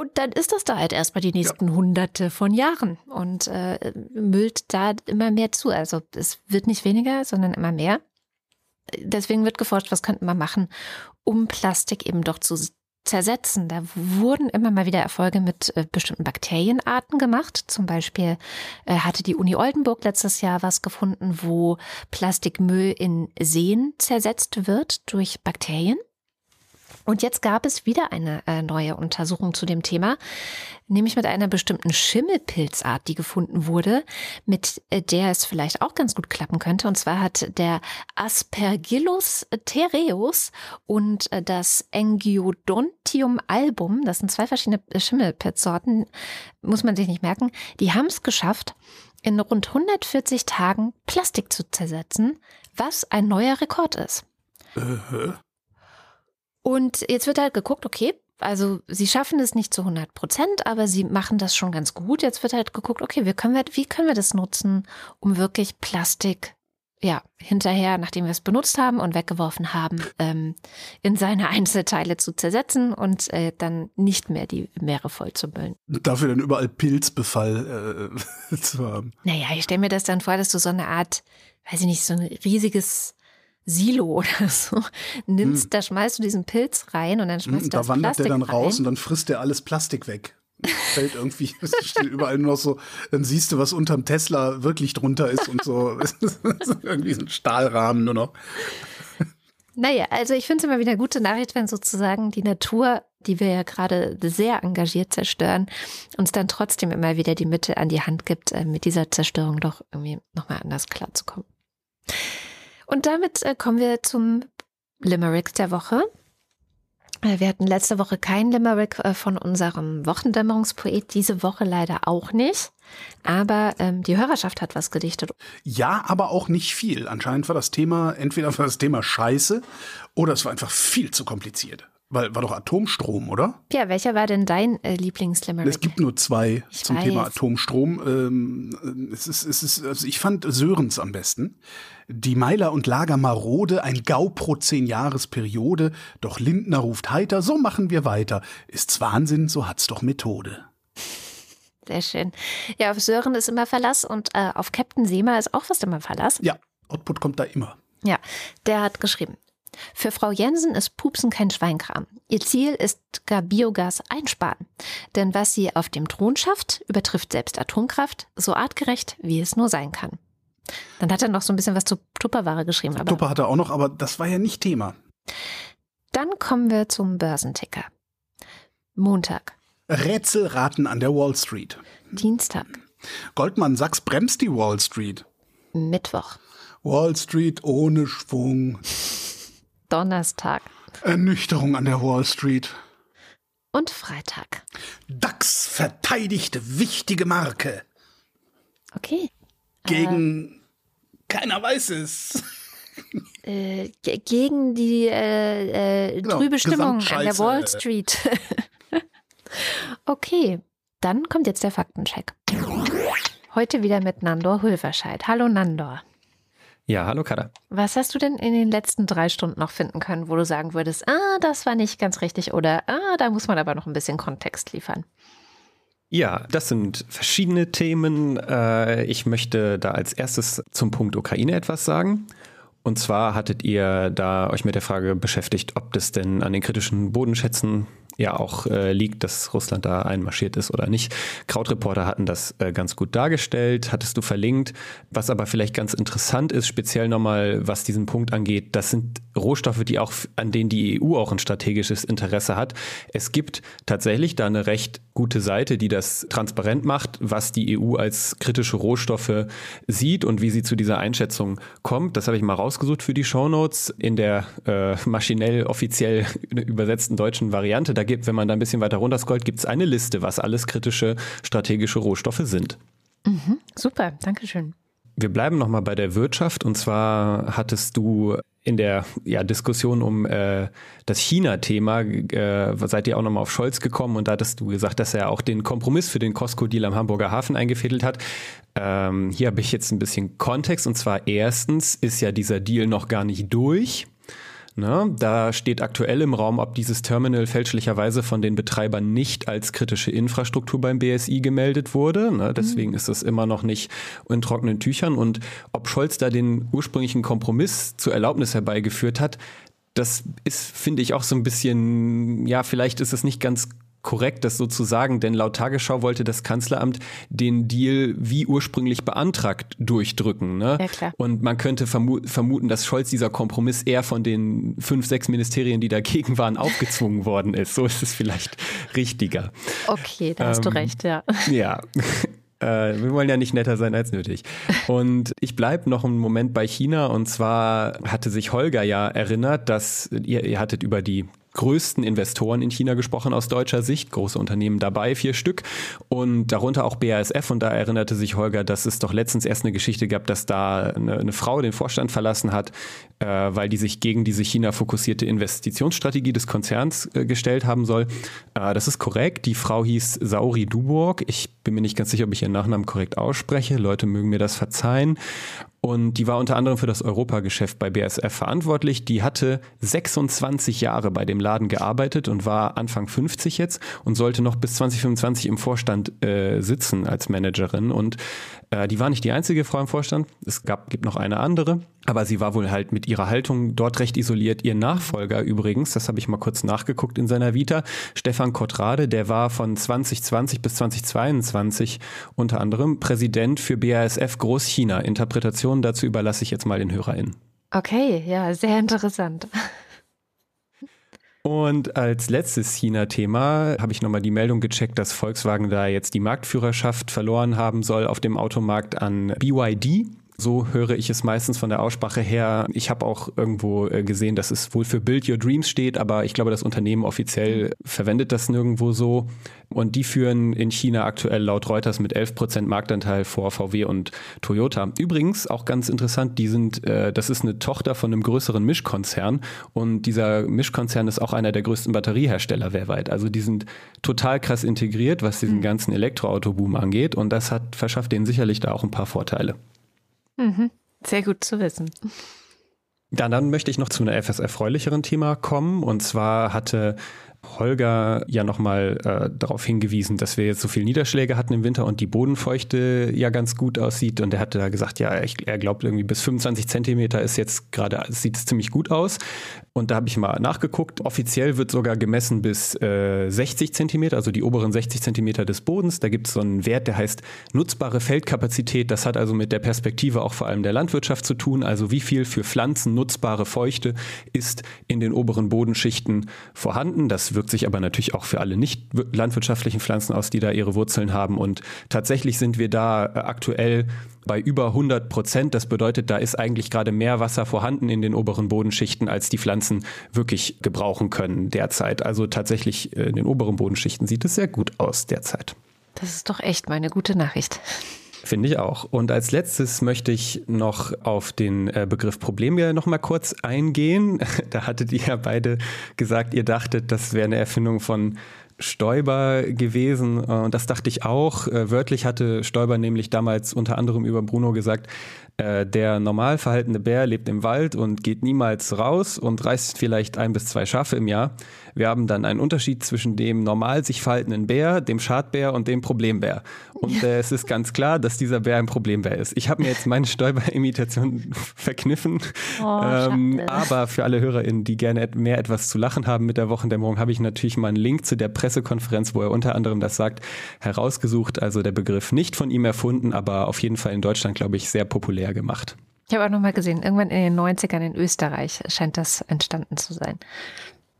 und dann ist das da halt erstmal die nächsten ja. Hunderte von Jahren und äh, müllt da immer mehr zu. Also es wird nicht weniger, sondern immer mehr. Deswegen wird geforscht, was könnte man machen, um Plastik eben doch zu zersetzen. Da wurden immer mal wieder Erfolge mit äh, bestimmten Bakterienarten gemacht. Zum Beispiel äh, hatte die Uni Oldenburg letztes Jahr was gefunden, wo Plastikmüll in Seen zersetzt wird durch Bakterien. Und jetzt gab es wieder eine äh, neue Untersuchung zu dem Thema, nämlich mit einer bestimmten Schimmelpilzart, die gefunden wurde, mit äh, der es vielleicht auch ganz gut klappen könnte. Und zwar hat der Aspergillus tereus und äh, das Engiodontium album, das sind zwei verschiedene Schimmelpilzsorten, muss man sich nicht merken, die haben es geschafft, in rund 140 Tagen Plastik zu zersetzen, was ein neuer Rekord ist. Uh -huh. Und jetzt wird halt geguckt, okay, also sie schaffen es nicht zu 100 Prozent, aber sie machen das schon ganz gut. Jetzt wird halt geguckt, okay, wie können wir, wie können wir das nutzen, um wirklich Plastik, ja, hinterher, nachdem wir es benutzt haben und weggeworfen haben, ähm, in seine Einzelteile zu zersetzen und äh, dann nicht mehr die Meere voll zu müllen.
Dafür dann überall Pilzbefall äh, zu haben.
Naja, ich stelle mir das dann vor, dass du so eine Art, weiß ich nicht, so ein riesiges Silo oder so nimmst, hm. da schmeißt du diesen Pilz rein und dann schmeißt hm, du das Da wandert
Plastik der dann
rein.
raus und dann frisst der alles Plastik weg. Fällt irgendwie, steht überall nur noch so, dann siehst du, was unterm Tesla wirklich drunter ist und so. irgendwie so ein Stahlrahmen nur noch.
Naja, also ich finde es immer wieder eine gute Nachricht, wenn sozusagen die Natur, die wir ja gerade sehr engagiert zerstören, uns dann trotzdem immer wieder die Mittel an die Hand gibt, äh, mit dieser Zerstörung doch irgendwie nochmal anders klarzukommen. Und damit äh, kommen wir zum Limerick der Woche. Äh, wir hatten letzte Woche kein Limerick äh, von unserem Wochendämmerungspoet, diese Woche leider auch nicht. Aber ähm, die Hörerschaft hat was gedichtet.
Ja, aber auch nicht viel. Anscheinend war das Thema, entweder war das Thema scheiße oder es war einfach viel zu kompliziert. Weil war doch Atomstrom, oder?
Ja, welcher war denn dein äh, Lieblingslimerick?
Es gibt nur zwei ich zum weiß. Thema Atomstrom. Ähm, es ist, es ist, also ich fand Sörens am besten. Die Meiler und Lager marode, ein Gau pro zehn Jahresperiode. Doch Lindner ruft heiter, so machen wir weiter. Ist's Wahnsinn, so hat's doch Methode.
Sehr schön. Ja, auf Sören ist immer Verlass und äh, auf Captain Seema ist auch fast immer Verlass.
Ja, Output kommt da immer.
Ja, der hat geschrieben. Für Frau Jensen ist Pupsen kein Schweinkram. Ihr Ziel ist gar Biogas einsparen. Denn was sie auf dem Thron schafft, übertrifft selbst Atomkraft, so artgerecht, wie es nur sein kann. Dann hat er noch so ein bisschen was zu Tupperware geschrieben. Aber
Tupper hat er auch noch, aber das war ja nicht Thema.
Dann kommen wir zum Börsenticker. Montag,
Rätselraten an der Wall Street.
Dienstag,
Goldman Sachs bremst die Wall Street.
Mittwoch,
Wall Street ohne Schwung.
Donnerstag
Ernüchterung an der Wall Street.
und Freitag.
DAX verteidigt wichtige Marke
Okay.
gegen keiner weiß es.
Äh, ge- gegen die äh, äh,
Genau,
trübe Stimmung an der. Wall Street. okay, dann kommt jetzt der Faktencheck. Heute wieder mit Nandor Hulverscheid. Hallo Nandor.
Ja, hallo Kada.
Was hast du denn in den letzten drei Stunden noch finden können, wo du sagen würdest, ah, das war nicht ganz richtig oder ah, da muss man aber noch ein bisschen Kontext liefern?
Ja, das sind verschiedene Themen. Äh, Ich möchte da als erstes zum Punkt Ukraine etwas sagen. Und zwar hattet ihr da euch mit der Frage beschäftigt, ob das denn an den kritischen Bodenschätzen ja auch äh, liegt, dass Russland da einmarschiert ist oder nicht. Krautreporter hatten das äh, ganz gut dargestellt, hattest du verlinkt. Was aber vielleicht ganz interessant ist, speziell nochmal, was diesen Punkt angeht, das sind Rohstoffe, die auch, an denen die EU auch ein strategisches Interesse hat. Es gibt tatsächlich da eine recht gute Seite, die das transparent macht, was die EU als kritische Rohstoffe sieht und wie sie zu dieser Einschätzung kommt. Das habe ich mal rausgesucht für die Shownotes in der äh, maschinell offiziell übersetzten deutschen Variante. Da gibt, wenn man da ein bisschen weiter runterscrollt, gibt es eine Liste, was alles kritische strategische Rohstoffe sind.
Super, danke schön.
Wir bleiben nochmal bei der Wirtschaft und zwar hattest du in der ja, Diskussion um äh, das China-Thema, äh, seid ihr auch nochmal auf Scholz gekommen und da hattest du gesagt, dass er auch den Kompromiss für den Costco-Deal am Hamburger Hafen eingefädelt hat. Ähm, hier habe ich jetzt ein bisschen Kontext und zwar erstens ist ja dieser Deal noch gar nicht durch. Ne? Da steht aktuell im Raum, ob dieses Terminal fälschlicherweise von den Betreibern nicht als kritische Infrastruktur beim BSI gemeldet wurde. Ne? Deswegen ist es immer noch nicht in trockenen Tüchern. Und ob Scholz da den ursprünglichen Kompromiss zur Erlaubnis herbeigeführt hat, das ist, finde ich, auch so ein bisschen, ja, vielleicht ist es nicht ganz korrekt, das so zu sagen, denn laut Tagesschau wollte das Kanzleramt den Deal wie ursprünglich beantragt durchdrücken. Ne?
Ja, klar.
Und man könnte vermu vermuten, dass Scholz dieser Kompromiss eher von den fünf, sechs Ministerien, die dagegen waren, aufgezwungen worden ist. So ist es vielleicht richtiger.
Okay, da hast du
Ähm,
recht, ja.
Ja. Äh, wir wollen ja nicht netter sein als nötig. Und ich bleibe noch einen Moment bei China. Und zwar hatte sich Holger ja erinnert, dass ihr, ihr hattet über die größten Investoren in China gesprochen aus deutscher Sicht, große Unternehmen dabei, vier Stück. Und darunter auch BASF und da erinnerte sich Holger, dass es doch letztens erst eine Geschichte gab, dass da eine, eine Frau den Vorstand verlassen hat, äh, weil die sich gegen diese China-fokussierte Investitionsstrategie des Konzerns äh, gestellt haben soll. Äh, das ist korrekt, die Frau hieß Sauri Duburg, ich bin mir nicht ganz sicher, ob ich ihren Nachnamen korrekt ausspreche, Leute mögen mir das verzeihen und die war unter anderem für das Europageschäft bei BASF verantwortlich. Die hatte 26 Jahre bei dem Laden gearbeitet und war Anfang 50 jetzt und sollte noch bis 2025 im Vorstand äh, sitzen als Managerin. Und äh, die war nicht die einzige Frau im Vorstand. Es gab, gibt noch eine andere. Aber sie war wohl halt mit ihrer Haltung dort recht isoliert. Ihr Nachfolger übrigens, das habe ich mal kurz nachgeguckt in seiner Vita, Stefan Kottrade, der war von 2020 bis 2022 unter anderem Präsident für BASF Großchina. Interpretationen dazu überlasse ich jetzt mal den HörerInnen.
Okay, ja, sehr interessant.
Und als letztes China-Thema habe ich nochmal die Meldung gecheckt, dass Volkswagen da jetzt die Marktführerschaft verloren haben soll auf dem Automarkt an BYD. So höre ich es meistens von der Aussprache her. Ich habe auch irgendwo äh, gesehen, dass es wohl für Build Your Dreams steht, aber ich glaube, das Unternehmen offiziell verwendet das nirgendwo so. Und die führen in China aktuell laut Reuters mit 11% Marktanteil vor VW und Toyota. Übrigens, auch ganz interessant, die sind, äh, das ist eine Tochter von einem größeren Mischkonzern und dieser Mischkonzern ist auch einer der größten Batteriehersteller weltweit. Also die sind total krass integriert, was diesen ganzen Elektroautoboom angeht und das hat verschafft denen sicherlich da auch ein paar Vorteile.
Mhm. Sehr gut zu wissen.
Ja, dann möchte ich noch zu einem etwas erfreulicheren Thema kommen. Und zwar hatte Holger ja nochmal äh, darauf hingewiesen, dass wir jetzt so viel Niederschläge hatten im Winter und die Bodenfeuchte ja ganz gut aussieht. Und er hatte da gesagt, ja, ich, er glaubt irgendwie bis 25 Zentimeter ist jetzt gerade, sieht es ziemlich gut aus. Und da habe ich mal nachgeguckt. Offiziell wird sogar gemessen bis äh, 60 Zentimeter, also die oberen 60 Zentimeter des Bodens. Da gibt es so einen Wert, der heißt nutzbare Feldkapazität. Das hat also mit der Perspektive auch vor allem der Landwirtschaft zu tun. Also wie viel für Pflanzen nutzbare Feuchte ist in den oberen Bodenschichten vorhanden. Das wirkt sich aber natürlich auch für alle nicht landwirtschaftlichen Pflanzen aus, die da ihre Wurzeln haben. Und tatsächlich sind wir da äh, aktuell bei über 100 Prozent. Das bedeutet, da ist eigentlich gerade mehr Wasser vorhanden in den oberen Bodenschichten, als die Pflanzen wirklich gebrauchen können derzeit. Also tatsächlich äh, in den oberen Bodenschichten sieht es sehr gut aus derzeit.
Das ist doch echt mal eine gute Nachricht.
Finde ich auch. Und als letztes möchte ich noch auf den äh, Begriff Problem noch mal kurz eingehen. Da hattet ihr ja beide gesagt, ihr dachtet, das wäre eine Erfindung von Stoiber gewesen. Und das dachte ich auch. Äh, wörtlich hatte Stoiber nämlich damals unter anderem über Bruno gesagt, äh, der normal verhaltene Bär lebt im Wald und geht niemals raus und reißt vielleicht ein bis zwei Schafe im Jahr. Wir haben dann einen Unterschied zwischen dem normal sich verhaltenen Bär, dem Schadbär und dem Problembär. Und äh, es ist ganz klar, dass dieser Bär ein Problembär ist. Ich habe mir jetzt meine Stoiber-Imitation verkniffen. Oh, ähm, aber für alle HörerInnen, die gerne mehr etwas zu lachen haben mit der Wochendämmerung, habe ich natürlich mal einen Link zu der Pressekonferenz, wo er unter anderem das sagt, herausgesucht. Also der Begriff nicht von ihm erfunden, aber auf jeden Fall in Deutschland, glaube ich, sehr populär gemacht.
Ich habe auch noch mal gesehen, irgendwann in den 90ern in Österreich scheint das entstanden zu sein.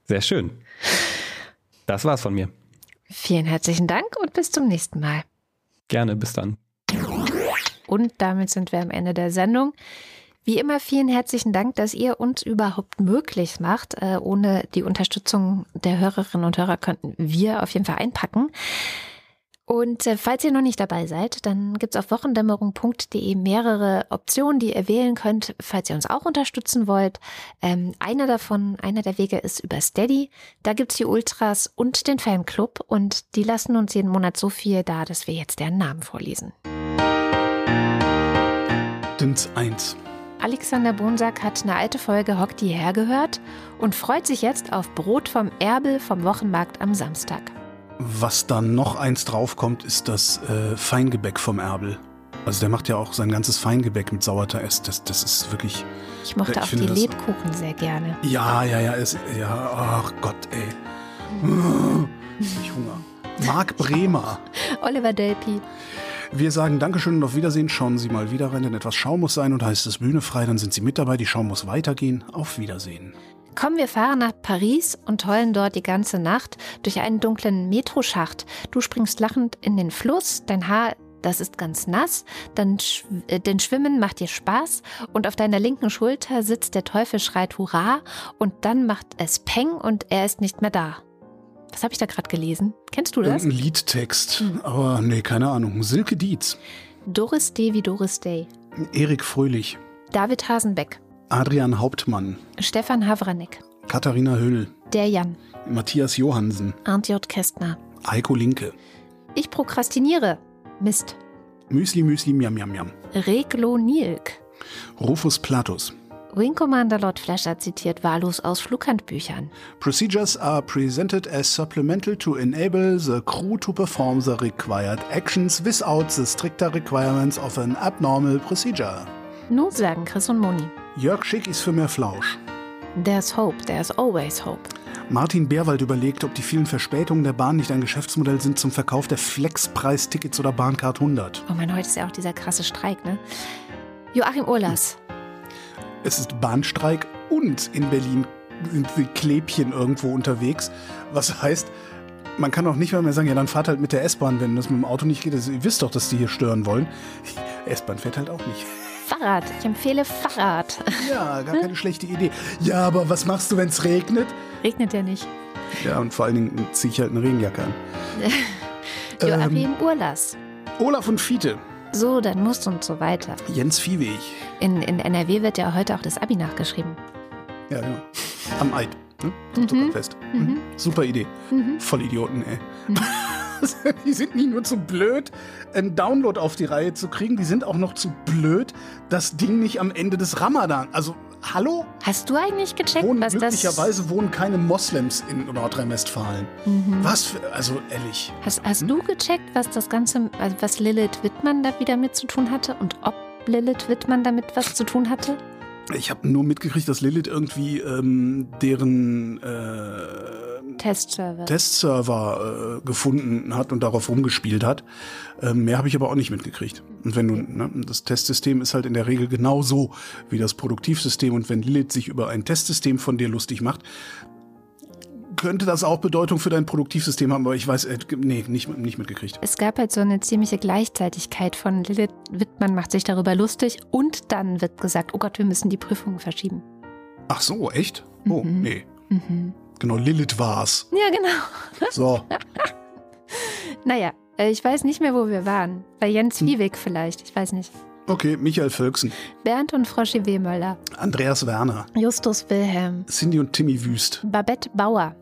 Sehr schön. Das war's von mir.
Vielen herzlichen Dank und bis zum nächsten Mal.
Gerne, bis dann.
Und damit sind wir am Ende der Sendung. Wie immer vielen herzlichen Dank, dass ihr uns überhaupt möglich macht. Äh, ohne die Unterstützung der Hörerinnen und Hörer könnten wir auf jeden Fall einpacken. Und äh, falls ihr noch nicht dabei seid, dann gibt's auf wochendämmerung.de mehrere Optionen, die ihr wählen könnt, falls ihr uns auch unterstützen wollt. Ähm, einer davon, einer der Wege ist über Steady. Da gibt's die Ultras und den Fanclub und die lassen uns jeden Monat so viel da, dass wir jetzt deren Namen vorlesen.
Dins 1.
Alexander Bonsack hat eine alte Folge Hock die hergehört und freut sich jetzt auf Brot vom Erbel vom Wochenmarkt am Samstag.
Was dann noch eins draufkommt, ist das äh, Feingebäck vom Erbel. Also der macht ja auch sein ganzes Feingebäck mit Sauerteig. Das, das ist wirklich.
Ich mochte ich auch die Lebkuchen sehr gerne.
Ja, ja, ja, ist, ja. Ach Gott, ey. Ich Hunger. Marc Bremer.
Oliver Delpi.
Wir sagen Dankeschön und auf Wiedersehen. Schauen Sie mal wieder rein, denn etwas Schaum muss sein und heißt es Bühne frei, dann sind Sie mit dabei. Die Schaum muss weitergehen. Auf Wiedersehen.
Komm, wir fahren nach Paris und heulen dort die ganze Nacht durch einen dunklen Metroschacht. Du springst lachend in den Fluss, dein Haar das ist ganz nass, dann äh, denn Schwimmen macht dir Spaß und auf deiner linken Schulter sitzt der Teufel schreit Hurra und dann macht es Peng und er ist nicht mehr da. Was habe ich da gerade gelesen? Kennst du das?
Ein Liedtext, hm. aber nee, keine Ahnung. Silke Dietz.
Doris Day wie Doris Day.
Erik Fröhlich.
David Hasenbeck.
Adrian Hauptmann.
Stefan Havranek.
Katharina Höll.
Der Jan.
Matthias Johansen.
Arndt J. Kästner.
Heiko Linke.
Ich prokrastiniere. Mist.
Müsli Müsli Miam Miam Miam.
Reglo Nilk.
Rufus Platus.
Wing Commander Lord Flasher zitiert wahllos aus Flughandbüchern.
Procedures are presented as supplemental to enable the crew to perform the required actions without the stricter requirements of an abnormal procedure.
Nu sagen Chris und Moni.
Jörg Schick ist für mehr Flausch.
There's hope, there's always hope.
Martin Beerwald überlegt, ob die vielen Verspätungen der Bahn nicht ein Geschäftsmodell sind zum Verkauf der Flexpreistickets oder Bahncard 100.
Oh mein, heute ist ja auch dieser krasse Streik, ne? Joachim Urlas.
Es ist Bahnstreik und in Berlin sind die Klebchen irgendwo unterwegs. Was heißt, man kann auch nicht mehr sagen, ja, dann fahrt halt mit der S-Bahn, wenn das mit dem Auto nicht geht. ihr wisst doch, dass die hier stören wollen. S-Bahn fährt halt auch nicht.
Fahrrad. Ich empfehle Fahrrad.
Ja, gar keine schlechte Idee. Ja, aber was machst du, wenn es regnet?
Regnet ja nicht.
Ja, und vor allen Dingen ziehe ich halt eine Regenjacke an.
Joachim ähm, Urlas.
Olaf und Fiete.
So, dann musst du und so weiter.
Jens Viehweg.
In, in NRW wird ja heute auch das Abi nachgeschrieben.
Ja, genau. Am Eid. Ne? Mhm. Fest. Mhm. Super Idee. Mhm. Voll Idioten, ey. Mhm. die sind nicht nur zu blöd, einen Download auf die Reihe zu kriegen, die sind auch noch zu blöd, das Ding nicht am Ende des Ramadan, also Hallo?
Hast du eigentlich gecheckt,
Wohnen,
was das...
glücklicherweise wohnen keine Moslems in Nordrhein-Westfalen.
Mhm.
Was für, also ehrlich.
Hast, hast du gecheckt, was das Ganze, was Lilith Wittmann da wieder mit zu tun hatte und ob Lilith Wittmann damit was zu tun hatte?
Ich habe nur mitgekriegt, dass Lilith irgendwie ähm, deren äh,
Testserver.
Testserver äh, gefunden hat und darauf rumgespielt hat. Ähm, mehr habe ich aber auch nicht mitgekriegt. Und wenn du, ne, das Testsystem ist halt in der Regel genauso wie das Produktivsystem. Und wenn Lilith sich über ein Testsystem von dir lustig macht, könnte das auch Bedeutung für dein Produktivsystem haben, aber ich weiß, äh, nee, nicht, nicht mitgekriegt.
es gab halt so eine ziemliche Gleichzeitigkeit von Lilith Wittmann macht sich darüber lustig und dann wird gesagt, oh Gott, wir müssen die Prüfungen verschieben.
Ach so, echt? Oh,
Mhm.
nee.
Mhm.
Genau, Lilith war's.
Ja, genau.
So,
Naja, äh, ich weiß nicht mehr, wo wir waren. Bei
Hm.
Jens Wieweg vielleicht, ich weiß nicht.
okay, Michael Völksen,
Bernd und Froschi Wehmöller,
Andreas Werner,
Justus Wilhelm,
Cindy und Timmy Wüst,
Babette Bauer,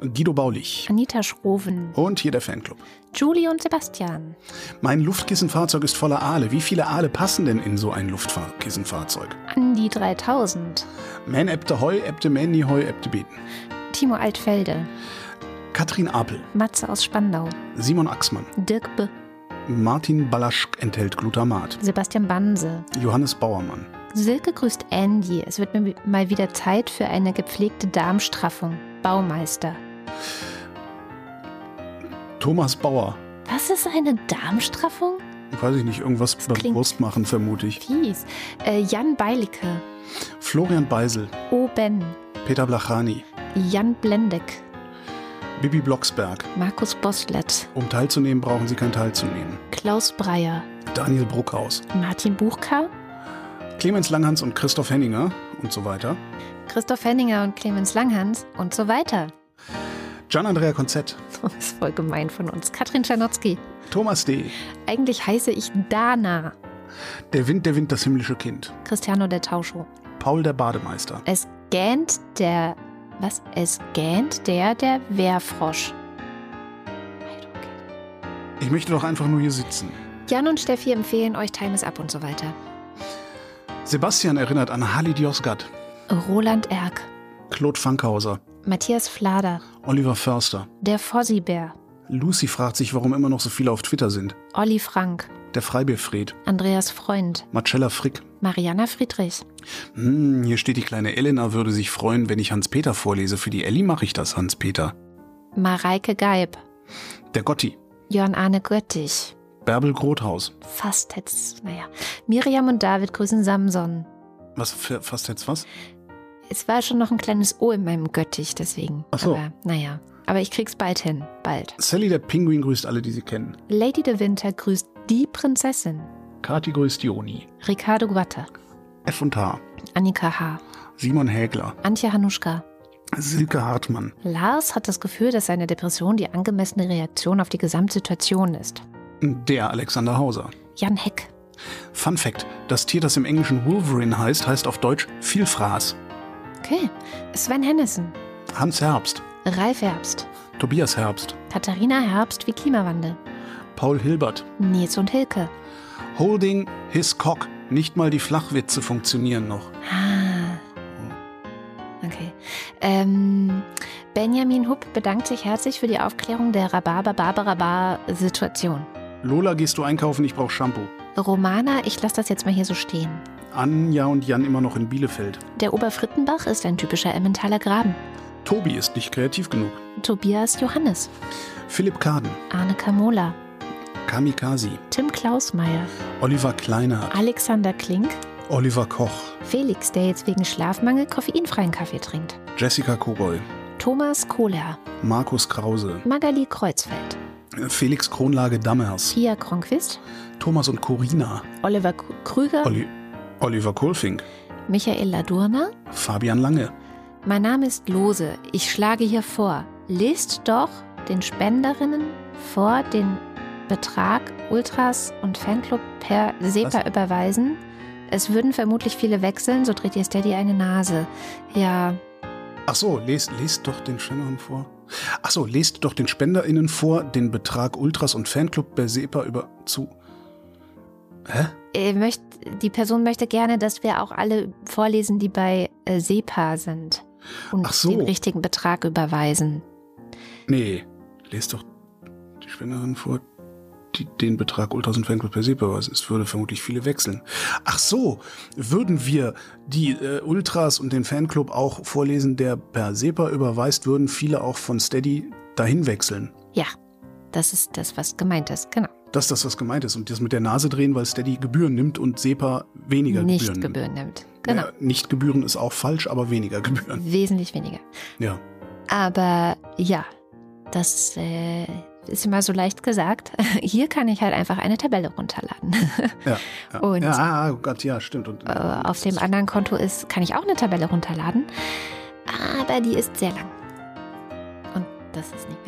Guido Baulich
Anita Schroven,
und hier der Fanclub.
Julie und Sebastian.
Mein Luftkissenfahrzeug ist voller Aale. Wie viele Aale passen denn in so ein Luftkissenfahrzeug?
An die 3000.
Man ebte Heu, ebte Manny Heu, ebte Beten.
Timo Altfelde,
Katrin Apel,
Matze aus Spandau,
Simon Axmann,
Dirk B.,
Martin Balaschk enthält Glutamat,
Sebastian Banse.
Johannes Bauermann,
Silke grüßt Andy. Es wird mir mal wieder Zeit für eine gepflegte Darmstraffung. Baumeister.
Thomas Bauer.
Was ist eine Darmstraffung?
Weiß ich nicht, irgendwas beim Wurst machen, vermute ich.
Fies. Äh, Jan Beilicke.
Florian Beisel,
O. Ben.
Peter Blachani,
Jan Blendeck.
Bibi Blocksberg.
Markus Boslett.
Um teilzunehmen, brauchen Sie kein teilzunehmen.
Klaus Breyer.
Daniel Bruckhaus,
Martin Buchka.
Clemens Langhans und Christoph Henninger und so weiter.
Christoph Henninger und Clemens Langhans und so weiter.
Gian-Andrea Konzett,
Das ist voll gemein von uns. Katrin Czernotzki.
Thomas D.,
Eigentlich heiße ich Dana.
Der Wind, der Wind, das himmlische Kind.
Cristiano der Tauscho.
Paul der Bademeister.
Es gähnt der. Was? Es gähnt der, der Wehrfrosch.
Ich möchte doch einfach nur hier sitzen.
Jan und Steffi empfehlen euch Time is Up und so weiter.
Sebastian erinnert an Halid Yozgat,
Roland Erck.
Claude Fankhauser,
Matthias Flader.
Oliver Förster.
Der Fossibär.
Lucy fragt sich, warum immer noch so viele auf Twitter sind.
Olli Frank.
Der Freibierfred,
Andreas Freund.
Marcella Frick.
Mariana Friedrich.
Hm, hier steht, die kleine Elena würde sich freuen, wenn ich Hans-Peter vorlese. Für die Elli mache ich das, Hans-Peter.
Mareike Geib.
Der Gotti,
Jörn Arne Göttich.
Bärbel Grothaus.
Fast jetzt, naja. Miriam und David grüßen Samson.
Was, für, fast jetzt was?
Es war schon noch ein kleines O in meinem Göttich, deswegen.
Ach so.
Aber naja. Aber ich krieg's bald hin. Bald.
Sally der Pinguin grüßt alle, die sie kennen.
Lady de Winter grüßt die Prinzessin.
Kati grüßt Joni.
Ricardo Guatta.
F und H.
Annika H.
Simon Hägler.
Antje Hanuschka.
Silke Hartmann.
Lars hat das Gefühl, dass seine Depression die angemessene Reaktion auf die Gesamtsituation ist.
Der Alexander Hauser.
Jan Heck.
Fun Fact: Das Tier, das im Englischen Wolverine heißt, heißt auf Deutsch Vielfraß.
Okay. Sven Hennissen.
Hans Herbst.
Ralf Herbst.
Tobias Herbst.
Katharina Herbst wie Klimawandel.
Paul Hilbert.
Nils und Hilke.
Holding his cock. Nicht mal die Flachwitze funktionieren noch.
Ah. Okay. Ähm, Benjamin Hupp bedankt sich herzlich für die Aufklärung der Rhabarber-Barbara-Situation.
Lola, gehst du einkaufen? Ich brauch Shampoo.
Romana, ich lasse das jetzt mal hier so stehen.
Anja und Jan immer noch in Bielefeld.
Der Oberfrittenbach ist ein typischer Emmentaler Graben.
Tobi ist nicht kreativ genug.
Tobias Johannes.
Philipp Kaden.
Arne Kamola.
Kamikaze.
Tim Klausmeier.
Oliver Kleinert.
Alexander Klink.
Oliver Koch.
Felix, der jetzt wegen Schlafmangel koffeinfreien Kaffee trinkt.
Jessica Kogol.
Thomas Kohler.
Markus Krause.
Magali Kreuzfeld.
Felix Kronlage Dammers.
Pia Kronquist.
Thomas und Corina.
Oliver Krüger.
Olli Oliver Kohlfink.
Michael Ladurner.
Fabian Lange.
Mein Name ist Lose. Ich schlage hier vor, lest doch den Spenderinnen vor, den Betrag Ultras und Fanclub per SEPA
Was?
überweisen. Es würden vermutlich viele wechseln, so dreht ihr Steady eine Nase. Ja,
Ach so, lest, lest doch den Spenderinnen vor. Ach so, lest doch den SpenderInnen vor, den Betrag Ultras und Fanclub per SEPA über zu. Hä?
Äh, möcht, die Person möchte gerne, dass wir auch alle vorlesen, die bei äh, SEPA sind und
Ach so.
den richtigen Betrag überweisen.
Nee, lest doch die Spenderin vor, die den Betrag Ultras und Fanclub per SEPA überweist. Es würde vermutlich viele wechseln. Ach so, würden wir die äh, Ultras und den Fanclub auch vorlesen, der per SEPA überweist, würden viele auch von Steady dahin wechseln.
Ja, das ist das, was gemeint ist. Genau.
Das ist das, was gemeint ist. Und das mit der Nase drehen, weil Steady Gebühren nimmt und SEPA weniger
Nicht
Gebühren
Gebühren nimmt. Genau.
Ja, nicht Gebühren ist auch falsch, aber weniger Gebühren.
Wesentlich weniger.
Ja.
Aber ja, das äh, ist immer so leicht gesagt. Hier kann ich halt einfach eine Tabelle runterladen.
Ja, ja.
Und-
ja ah, oh Gott, ja, stimmt. Und,
Äh, Auf dem anderen Konto ist, kann ich auch eine Tabelle runterladen. Aber die ist sehr lang. Und das ist nicht.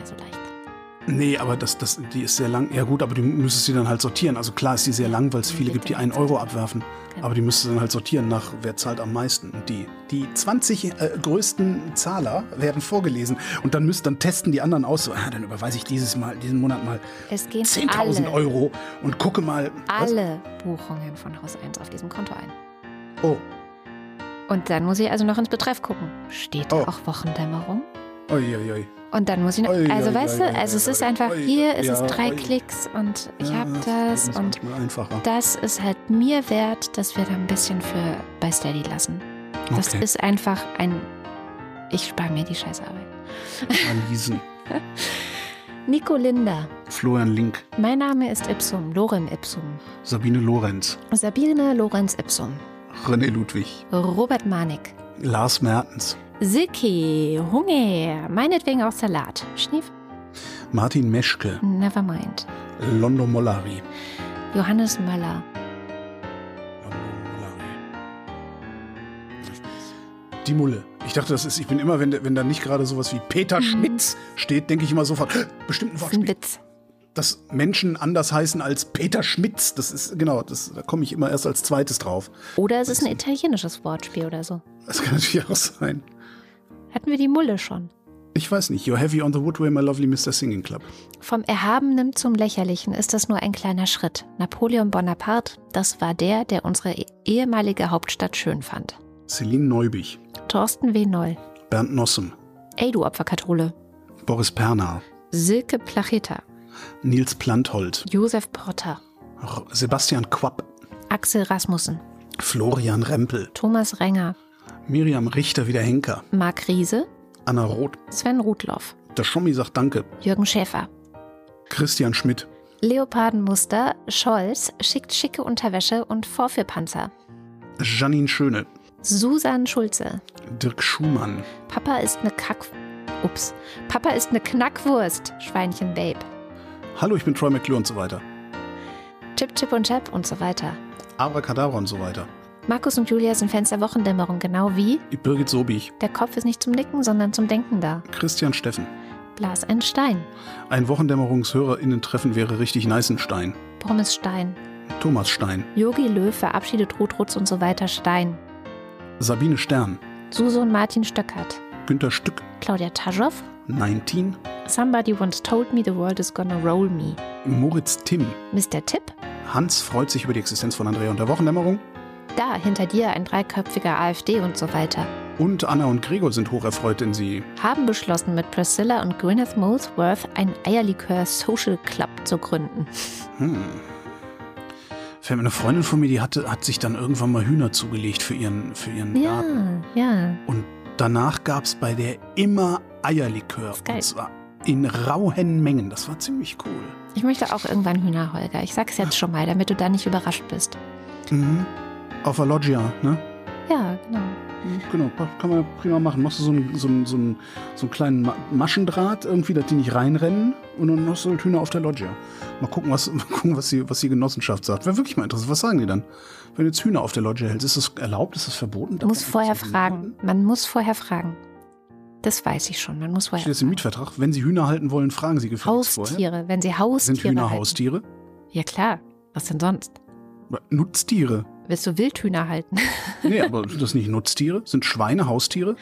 Nee, aber das, das, die ist sehr lang. Ja gut, aber du müsstest sie dann halt sortieren. Also klar ist die sehr lang, weil es viele gibt, die einen Euro abwerfen. Aber die müsstest du dann halt sortieren nach, wer zahlt am meisten. Und die, die 20 äh, größten Zahler werden vorgelesen. Und dann müsst, dann testen die anderen aus. So, ah, dann überweise ich dieses Mal, diesen Monat mal
Es gehen
10.000
alle,
Euro und gucke mal. was?
alle Buchungen von Haus 1 auf diesem Konto ein.
Oh,
Und dann muss ich also noch ins Betreff gucken. Steht da
Oh.
auch Wochendämmerung?
Oi, oi, oi.
Und dann muss ich noch,
Ui,
also
ui,
weißt
ui,
du, also es ist einfach, hier ist es
ja,
drei
ui.
Klicks und ich
Ja,
habe
das
das
ist
und das ist halt mir wert, dass wir da ein bisschen für bei Steady lassen. Das
Okay.
ist einfach ein, ich spare mir die Scheißarbeit.
Analysen.
Nico Linder,
Florian Link,
mein Name ist Ipsum, Lorem Ipsum.
Sabine Lorenz,
Sabine Lorenz Ipsum,
René Ludwig,
Robert Manik,
Lars Mertens,
Silke, Hunger, meinetwegen auch Salat. Schnief?
Martin Meschke,
Nevermind.
Londo Mollari.
Johannes Möller.
Die Mulle. Ich dachte, das ist, ich bin immer, wenn, da- wenn da nicht gerade sowas wie Peter Schmitz steht, denke ich immer sofort, "Hä, bestimmt ein
Das ist ein
Wortspiel.
Witz.
Dass Menschen anders heißen als Peter Schmitz, das ist, genau, das, da komme ich immer erst als zweites drauf.
Oder es ist ein italienisches Wortspiel oder so.
Das kann natürlich auch sein.
Hatten wir die Mulle schon.
Ich weiß nicht. You're heavy on the woodway, my lovely Mr. Singing Club.
Vom Erhabenen zum Lächerlichen ist das nur ein kleiner Schritt. Napoleon Bonaparte, das war der, der unsere eh- ehemalige Hauptstadt schön fand.
Celine Neubich,
Thorsten W. Noll.
Bernd Nossem,
Ey, du Opferkathole.
Boris Pernar,
Silke Placheta.
Nils Planthold,
Josef Porter.
Sebastian Quapp,
Axel Rasmussen.
Florian Rempel,
Thomas Renger.
Miriam Richter wieder Henker,
Marc Riese.
Anna Roth,
Sven Rudloff.
der Schommi sagt Danke,
Jürgen Schäfer.
Christian Schmidt,
Leopardenmuster. Scholz schickt schicke Unterwäsche und Vorführpanzer.
Janine Schöne,
Susan Schulze.
Dirk Schumann,
Papa ist eine Kack... Ups. Papa ist eine Knackwurst. Schweinchen Babe.
Hallo, ich bin Troy McClure und so weiter.
Chip, Chip und Chap und so weiter.
Abracadabra und so weiter.
Markus und Julia sind Fans der Wochendämmerung, genau wie
Birgit Sobich,
der Kopf ist nicht zum Nicken, sondern zum Denken da.
Christian Steffen.
Blas ein Stein.
Ein Wochendämmerungshörerinnen-Treffen wäre richtig Neißenstein.
Pommes Stein.
Thomas Stein,
Yogi Löw verabschiedet Rutrutz und so weiter Stein.
Sabine Stern,
Suso und Martin Stöckert.
Günter Stück,
Claudia Taschow.
19,
Somebody once told me the world is gonna roll me.
Moritz Timm,
Mr. Tipp.
Hans freut sich über die Existenz von Andrea und der Wochendämmerung
Da, hinter dir ein dreiköpfiger AfD und so weiter.
und Anna und Gregor sind hocherfreut, denn sie
Haben beschlossen, mit Priscilla und Gwyneth Molesworth einen Eierlikör Social Club zu gründen.
Hm. Fällt mir eine Freundin von mir, die hatte, hat sich dann irgendwann mal Hühner zugelegt für ihren, für ihren
Ja,
Garten.
ja.
Und danach gab es bei der immer Eierlikör. Und zwar in rauen Mengen. Das war ziemlich cool.
Ich möchte auch irgendwann Hühner, Holger. Ich sag's jetzt schon mal, damit du da nicht überrascht bist.
Mhm. Auf der Loggia, ne?
Ja, genau.
Genau, kann man prima machen. Machst du so einen, so einen, so einen, so einen kleinen Ma- Maschendraht irgendwie, dass die nicht reinrennen und dann hast du halt Hühner auf der Loggia. Mal gucken, was, mal gucken, was, die, was die Genossenschaft sagt. Wäre wirklich mal interessant. Was sagen die dann? Wenn du jetzt Hühner auf der Loggia hältst, ist das erlaubt? Ist das verboten? Man
vorher
das so
fragen. Man muss vorher fragen. Das weiß ich schon. Man muss vorher
Steht jetzt im. Mietvertrag. Wenn Sie Hühner halten wollen, fragen Sie gefälligst vorher.
Haustiere, wenn sie Haustiere
Sind Hühner
halten.
Haustiere?
Ja klar. Was denn sonst?
Nutztiere?
Willst du Wildhühner halten?
Nee, aber sind das nicht Nutztiere? Sind Schweine Haustiere?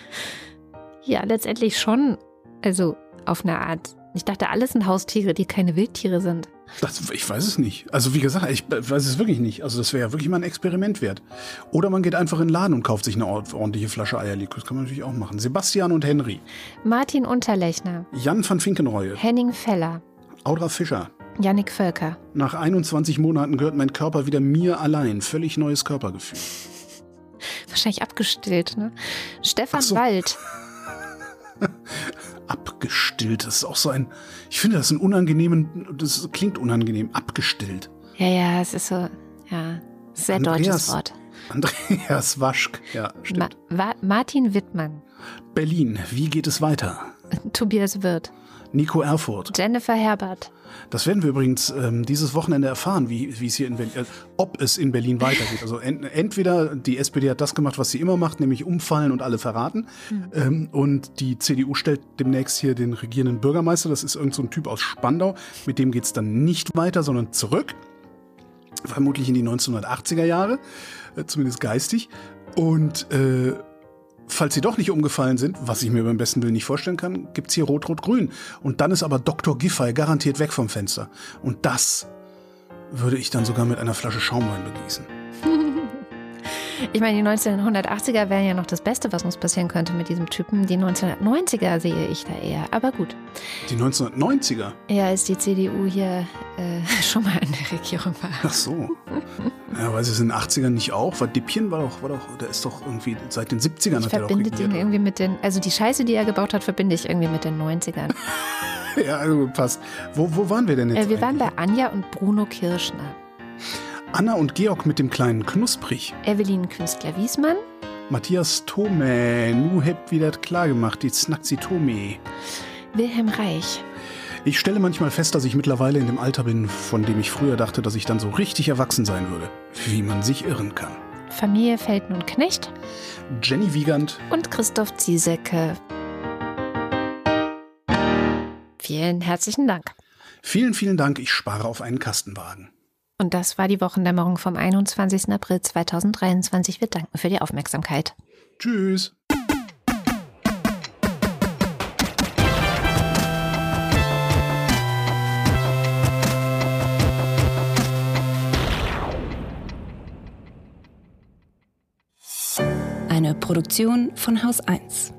ja, letztendlich schon. Also auf eine Art. Ich dachte, alles sind Haustiere, die keine Wildtiere sind.
Das, ich weiß es nicht. Also wie gesagt, ich weiß es wirklich nicht. Also das wäre ja wirklich mal ein Experiment wert. Oder man geht einfach in den Laden und kauft sich eine ordentliche Flasche Eierlikör. Das kann man natürlich auch machen. Sebastian und Henry.
Martin Unterlechner.
Jan van Finkenreue.
Henning Feller.
Audra Fischer.
Yannick Völker.
Nach 21 Monaten gehört mein Körper wieder mir allein. Völlig neues Körpergefühl.
Wahrscheinlich abgestillt, ne? Stefan
so.
Wald.
abgestillt, das ist auch so ein, ich finde das ein unangenehmen, das klingt unangenehm, abgestillt.
Ja, ja, es ist so, ja, sehr
Andreas,
deutsches Wort.
Andreas Waschk, ja, stimmt.
Ma Martin Wittmann.
Berlin, wie geht es weiter?
Tobias Wirth.
Nico Erfurt.
Jennifer Herbert.
Das werden wir übrigens ähm, dieses Wochenende erfahren, wie, wie es hier in Berlin, äh, ob es in Berlin weitergeht. Also ent, entweder die SPD hat das gemacht, was sie immer macht, nämlich umfallen und alle verraten. Mhm. Ähm, und die CDU stellt demnächst hier den regierenden Bürgermeister. Das ist irgendein so Typ aus Spandau. Mit dem geht es dann nicht weiter, sondern zurück. Vermutlich in die 1980er Jahre, äh, zumindest geistig. Und äh, Falls sie doch nicht umgefallen sind, was ich mir beim besten Willen nicht vorstellen kann, gibt's hier Rot-Rot-Grün. Und dann ist aber Dr. Giffey garantiert weg vom Fenster. Und das würde ich dann sogar mit einer Flasche Schaumwein begießen.
Ich meine, die 1980er wären ja noch das Beste, was uns passieren könnte mit diesem Typen. Die 1990er sehe ich da eher. Aber gut.
Die 1990er?
Ja, als die CDU hier äh, schon mal in der Regierung war.
Ach so. Ja, weil es in den 80ern nicht auch? Weil Dippchen war doch, war doch, der ist doch irgendwie seit den 70ern
ich
hat er doch
verbindet ihn irgendwie mit den, also die Scheiße, die er gebaut hat, verbinde ich irgendwie mit den 90ern.
ja, also passt. Wo, wo waren wir denn jetzt?
Äh, wir waren bei Anja und Bruno Kirschner.
Anna und Georg mit dem kleinen Knusprig.
Evelyn Künstler-Wiesmann.
Matthias Tome, nu hebt wieder klar gemacht, die Snackzi Tome.
Wilhelm Reich.
Ich stelle manchmal fest, dass ich mittlerweile in dem Alter bin, von dem ich früher dachte, dass ich dann so richtig erwachsen sein würde. Wie man sich irren kann.
Familie Felten und Knecht.
Jenny Wiegand.
Und Christoph Ziesecke. Vielen herzlichen Dank.
Vielen, vielen Dank. Ich spare auf einen Kastenwagen.
Und das war die Wochendämmerung vom 21. April 2023. Wir danken für die Aufmerksamkeit.
Tschüss.
Eine Produktion von Haus 1.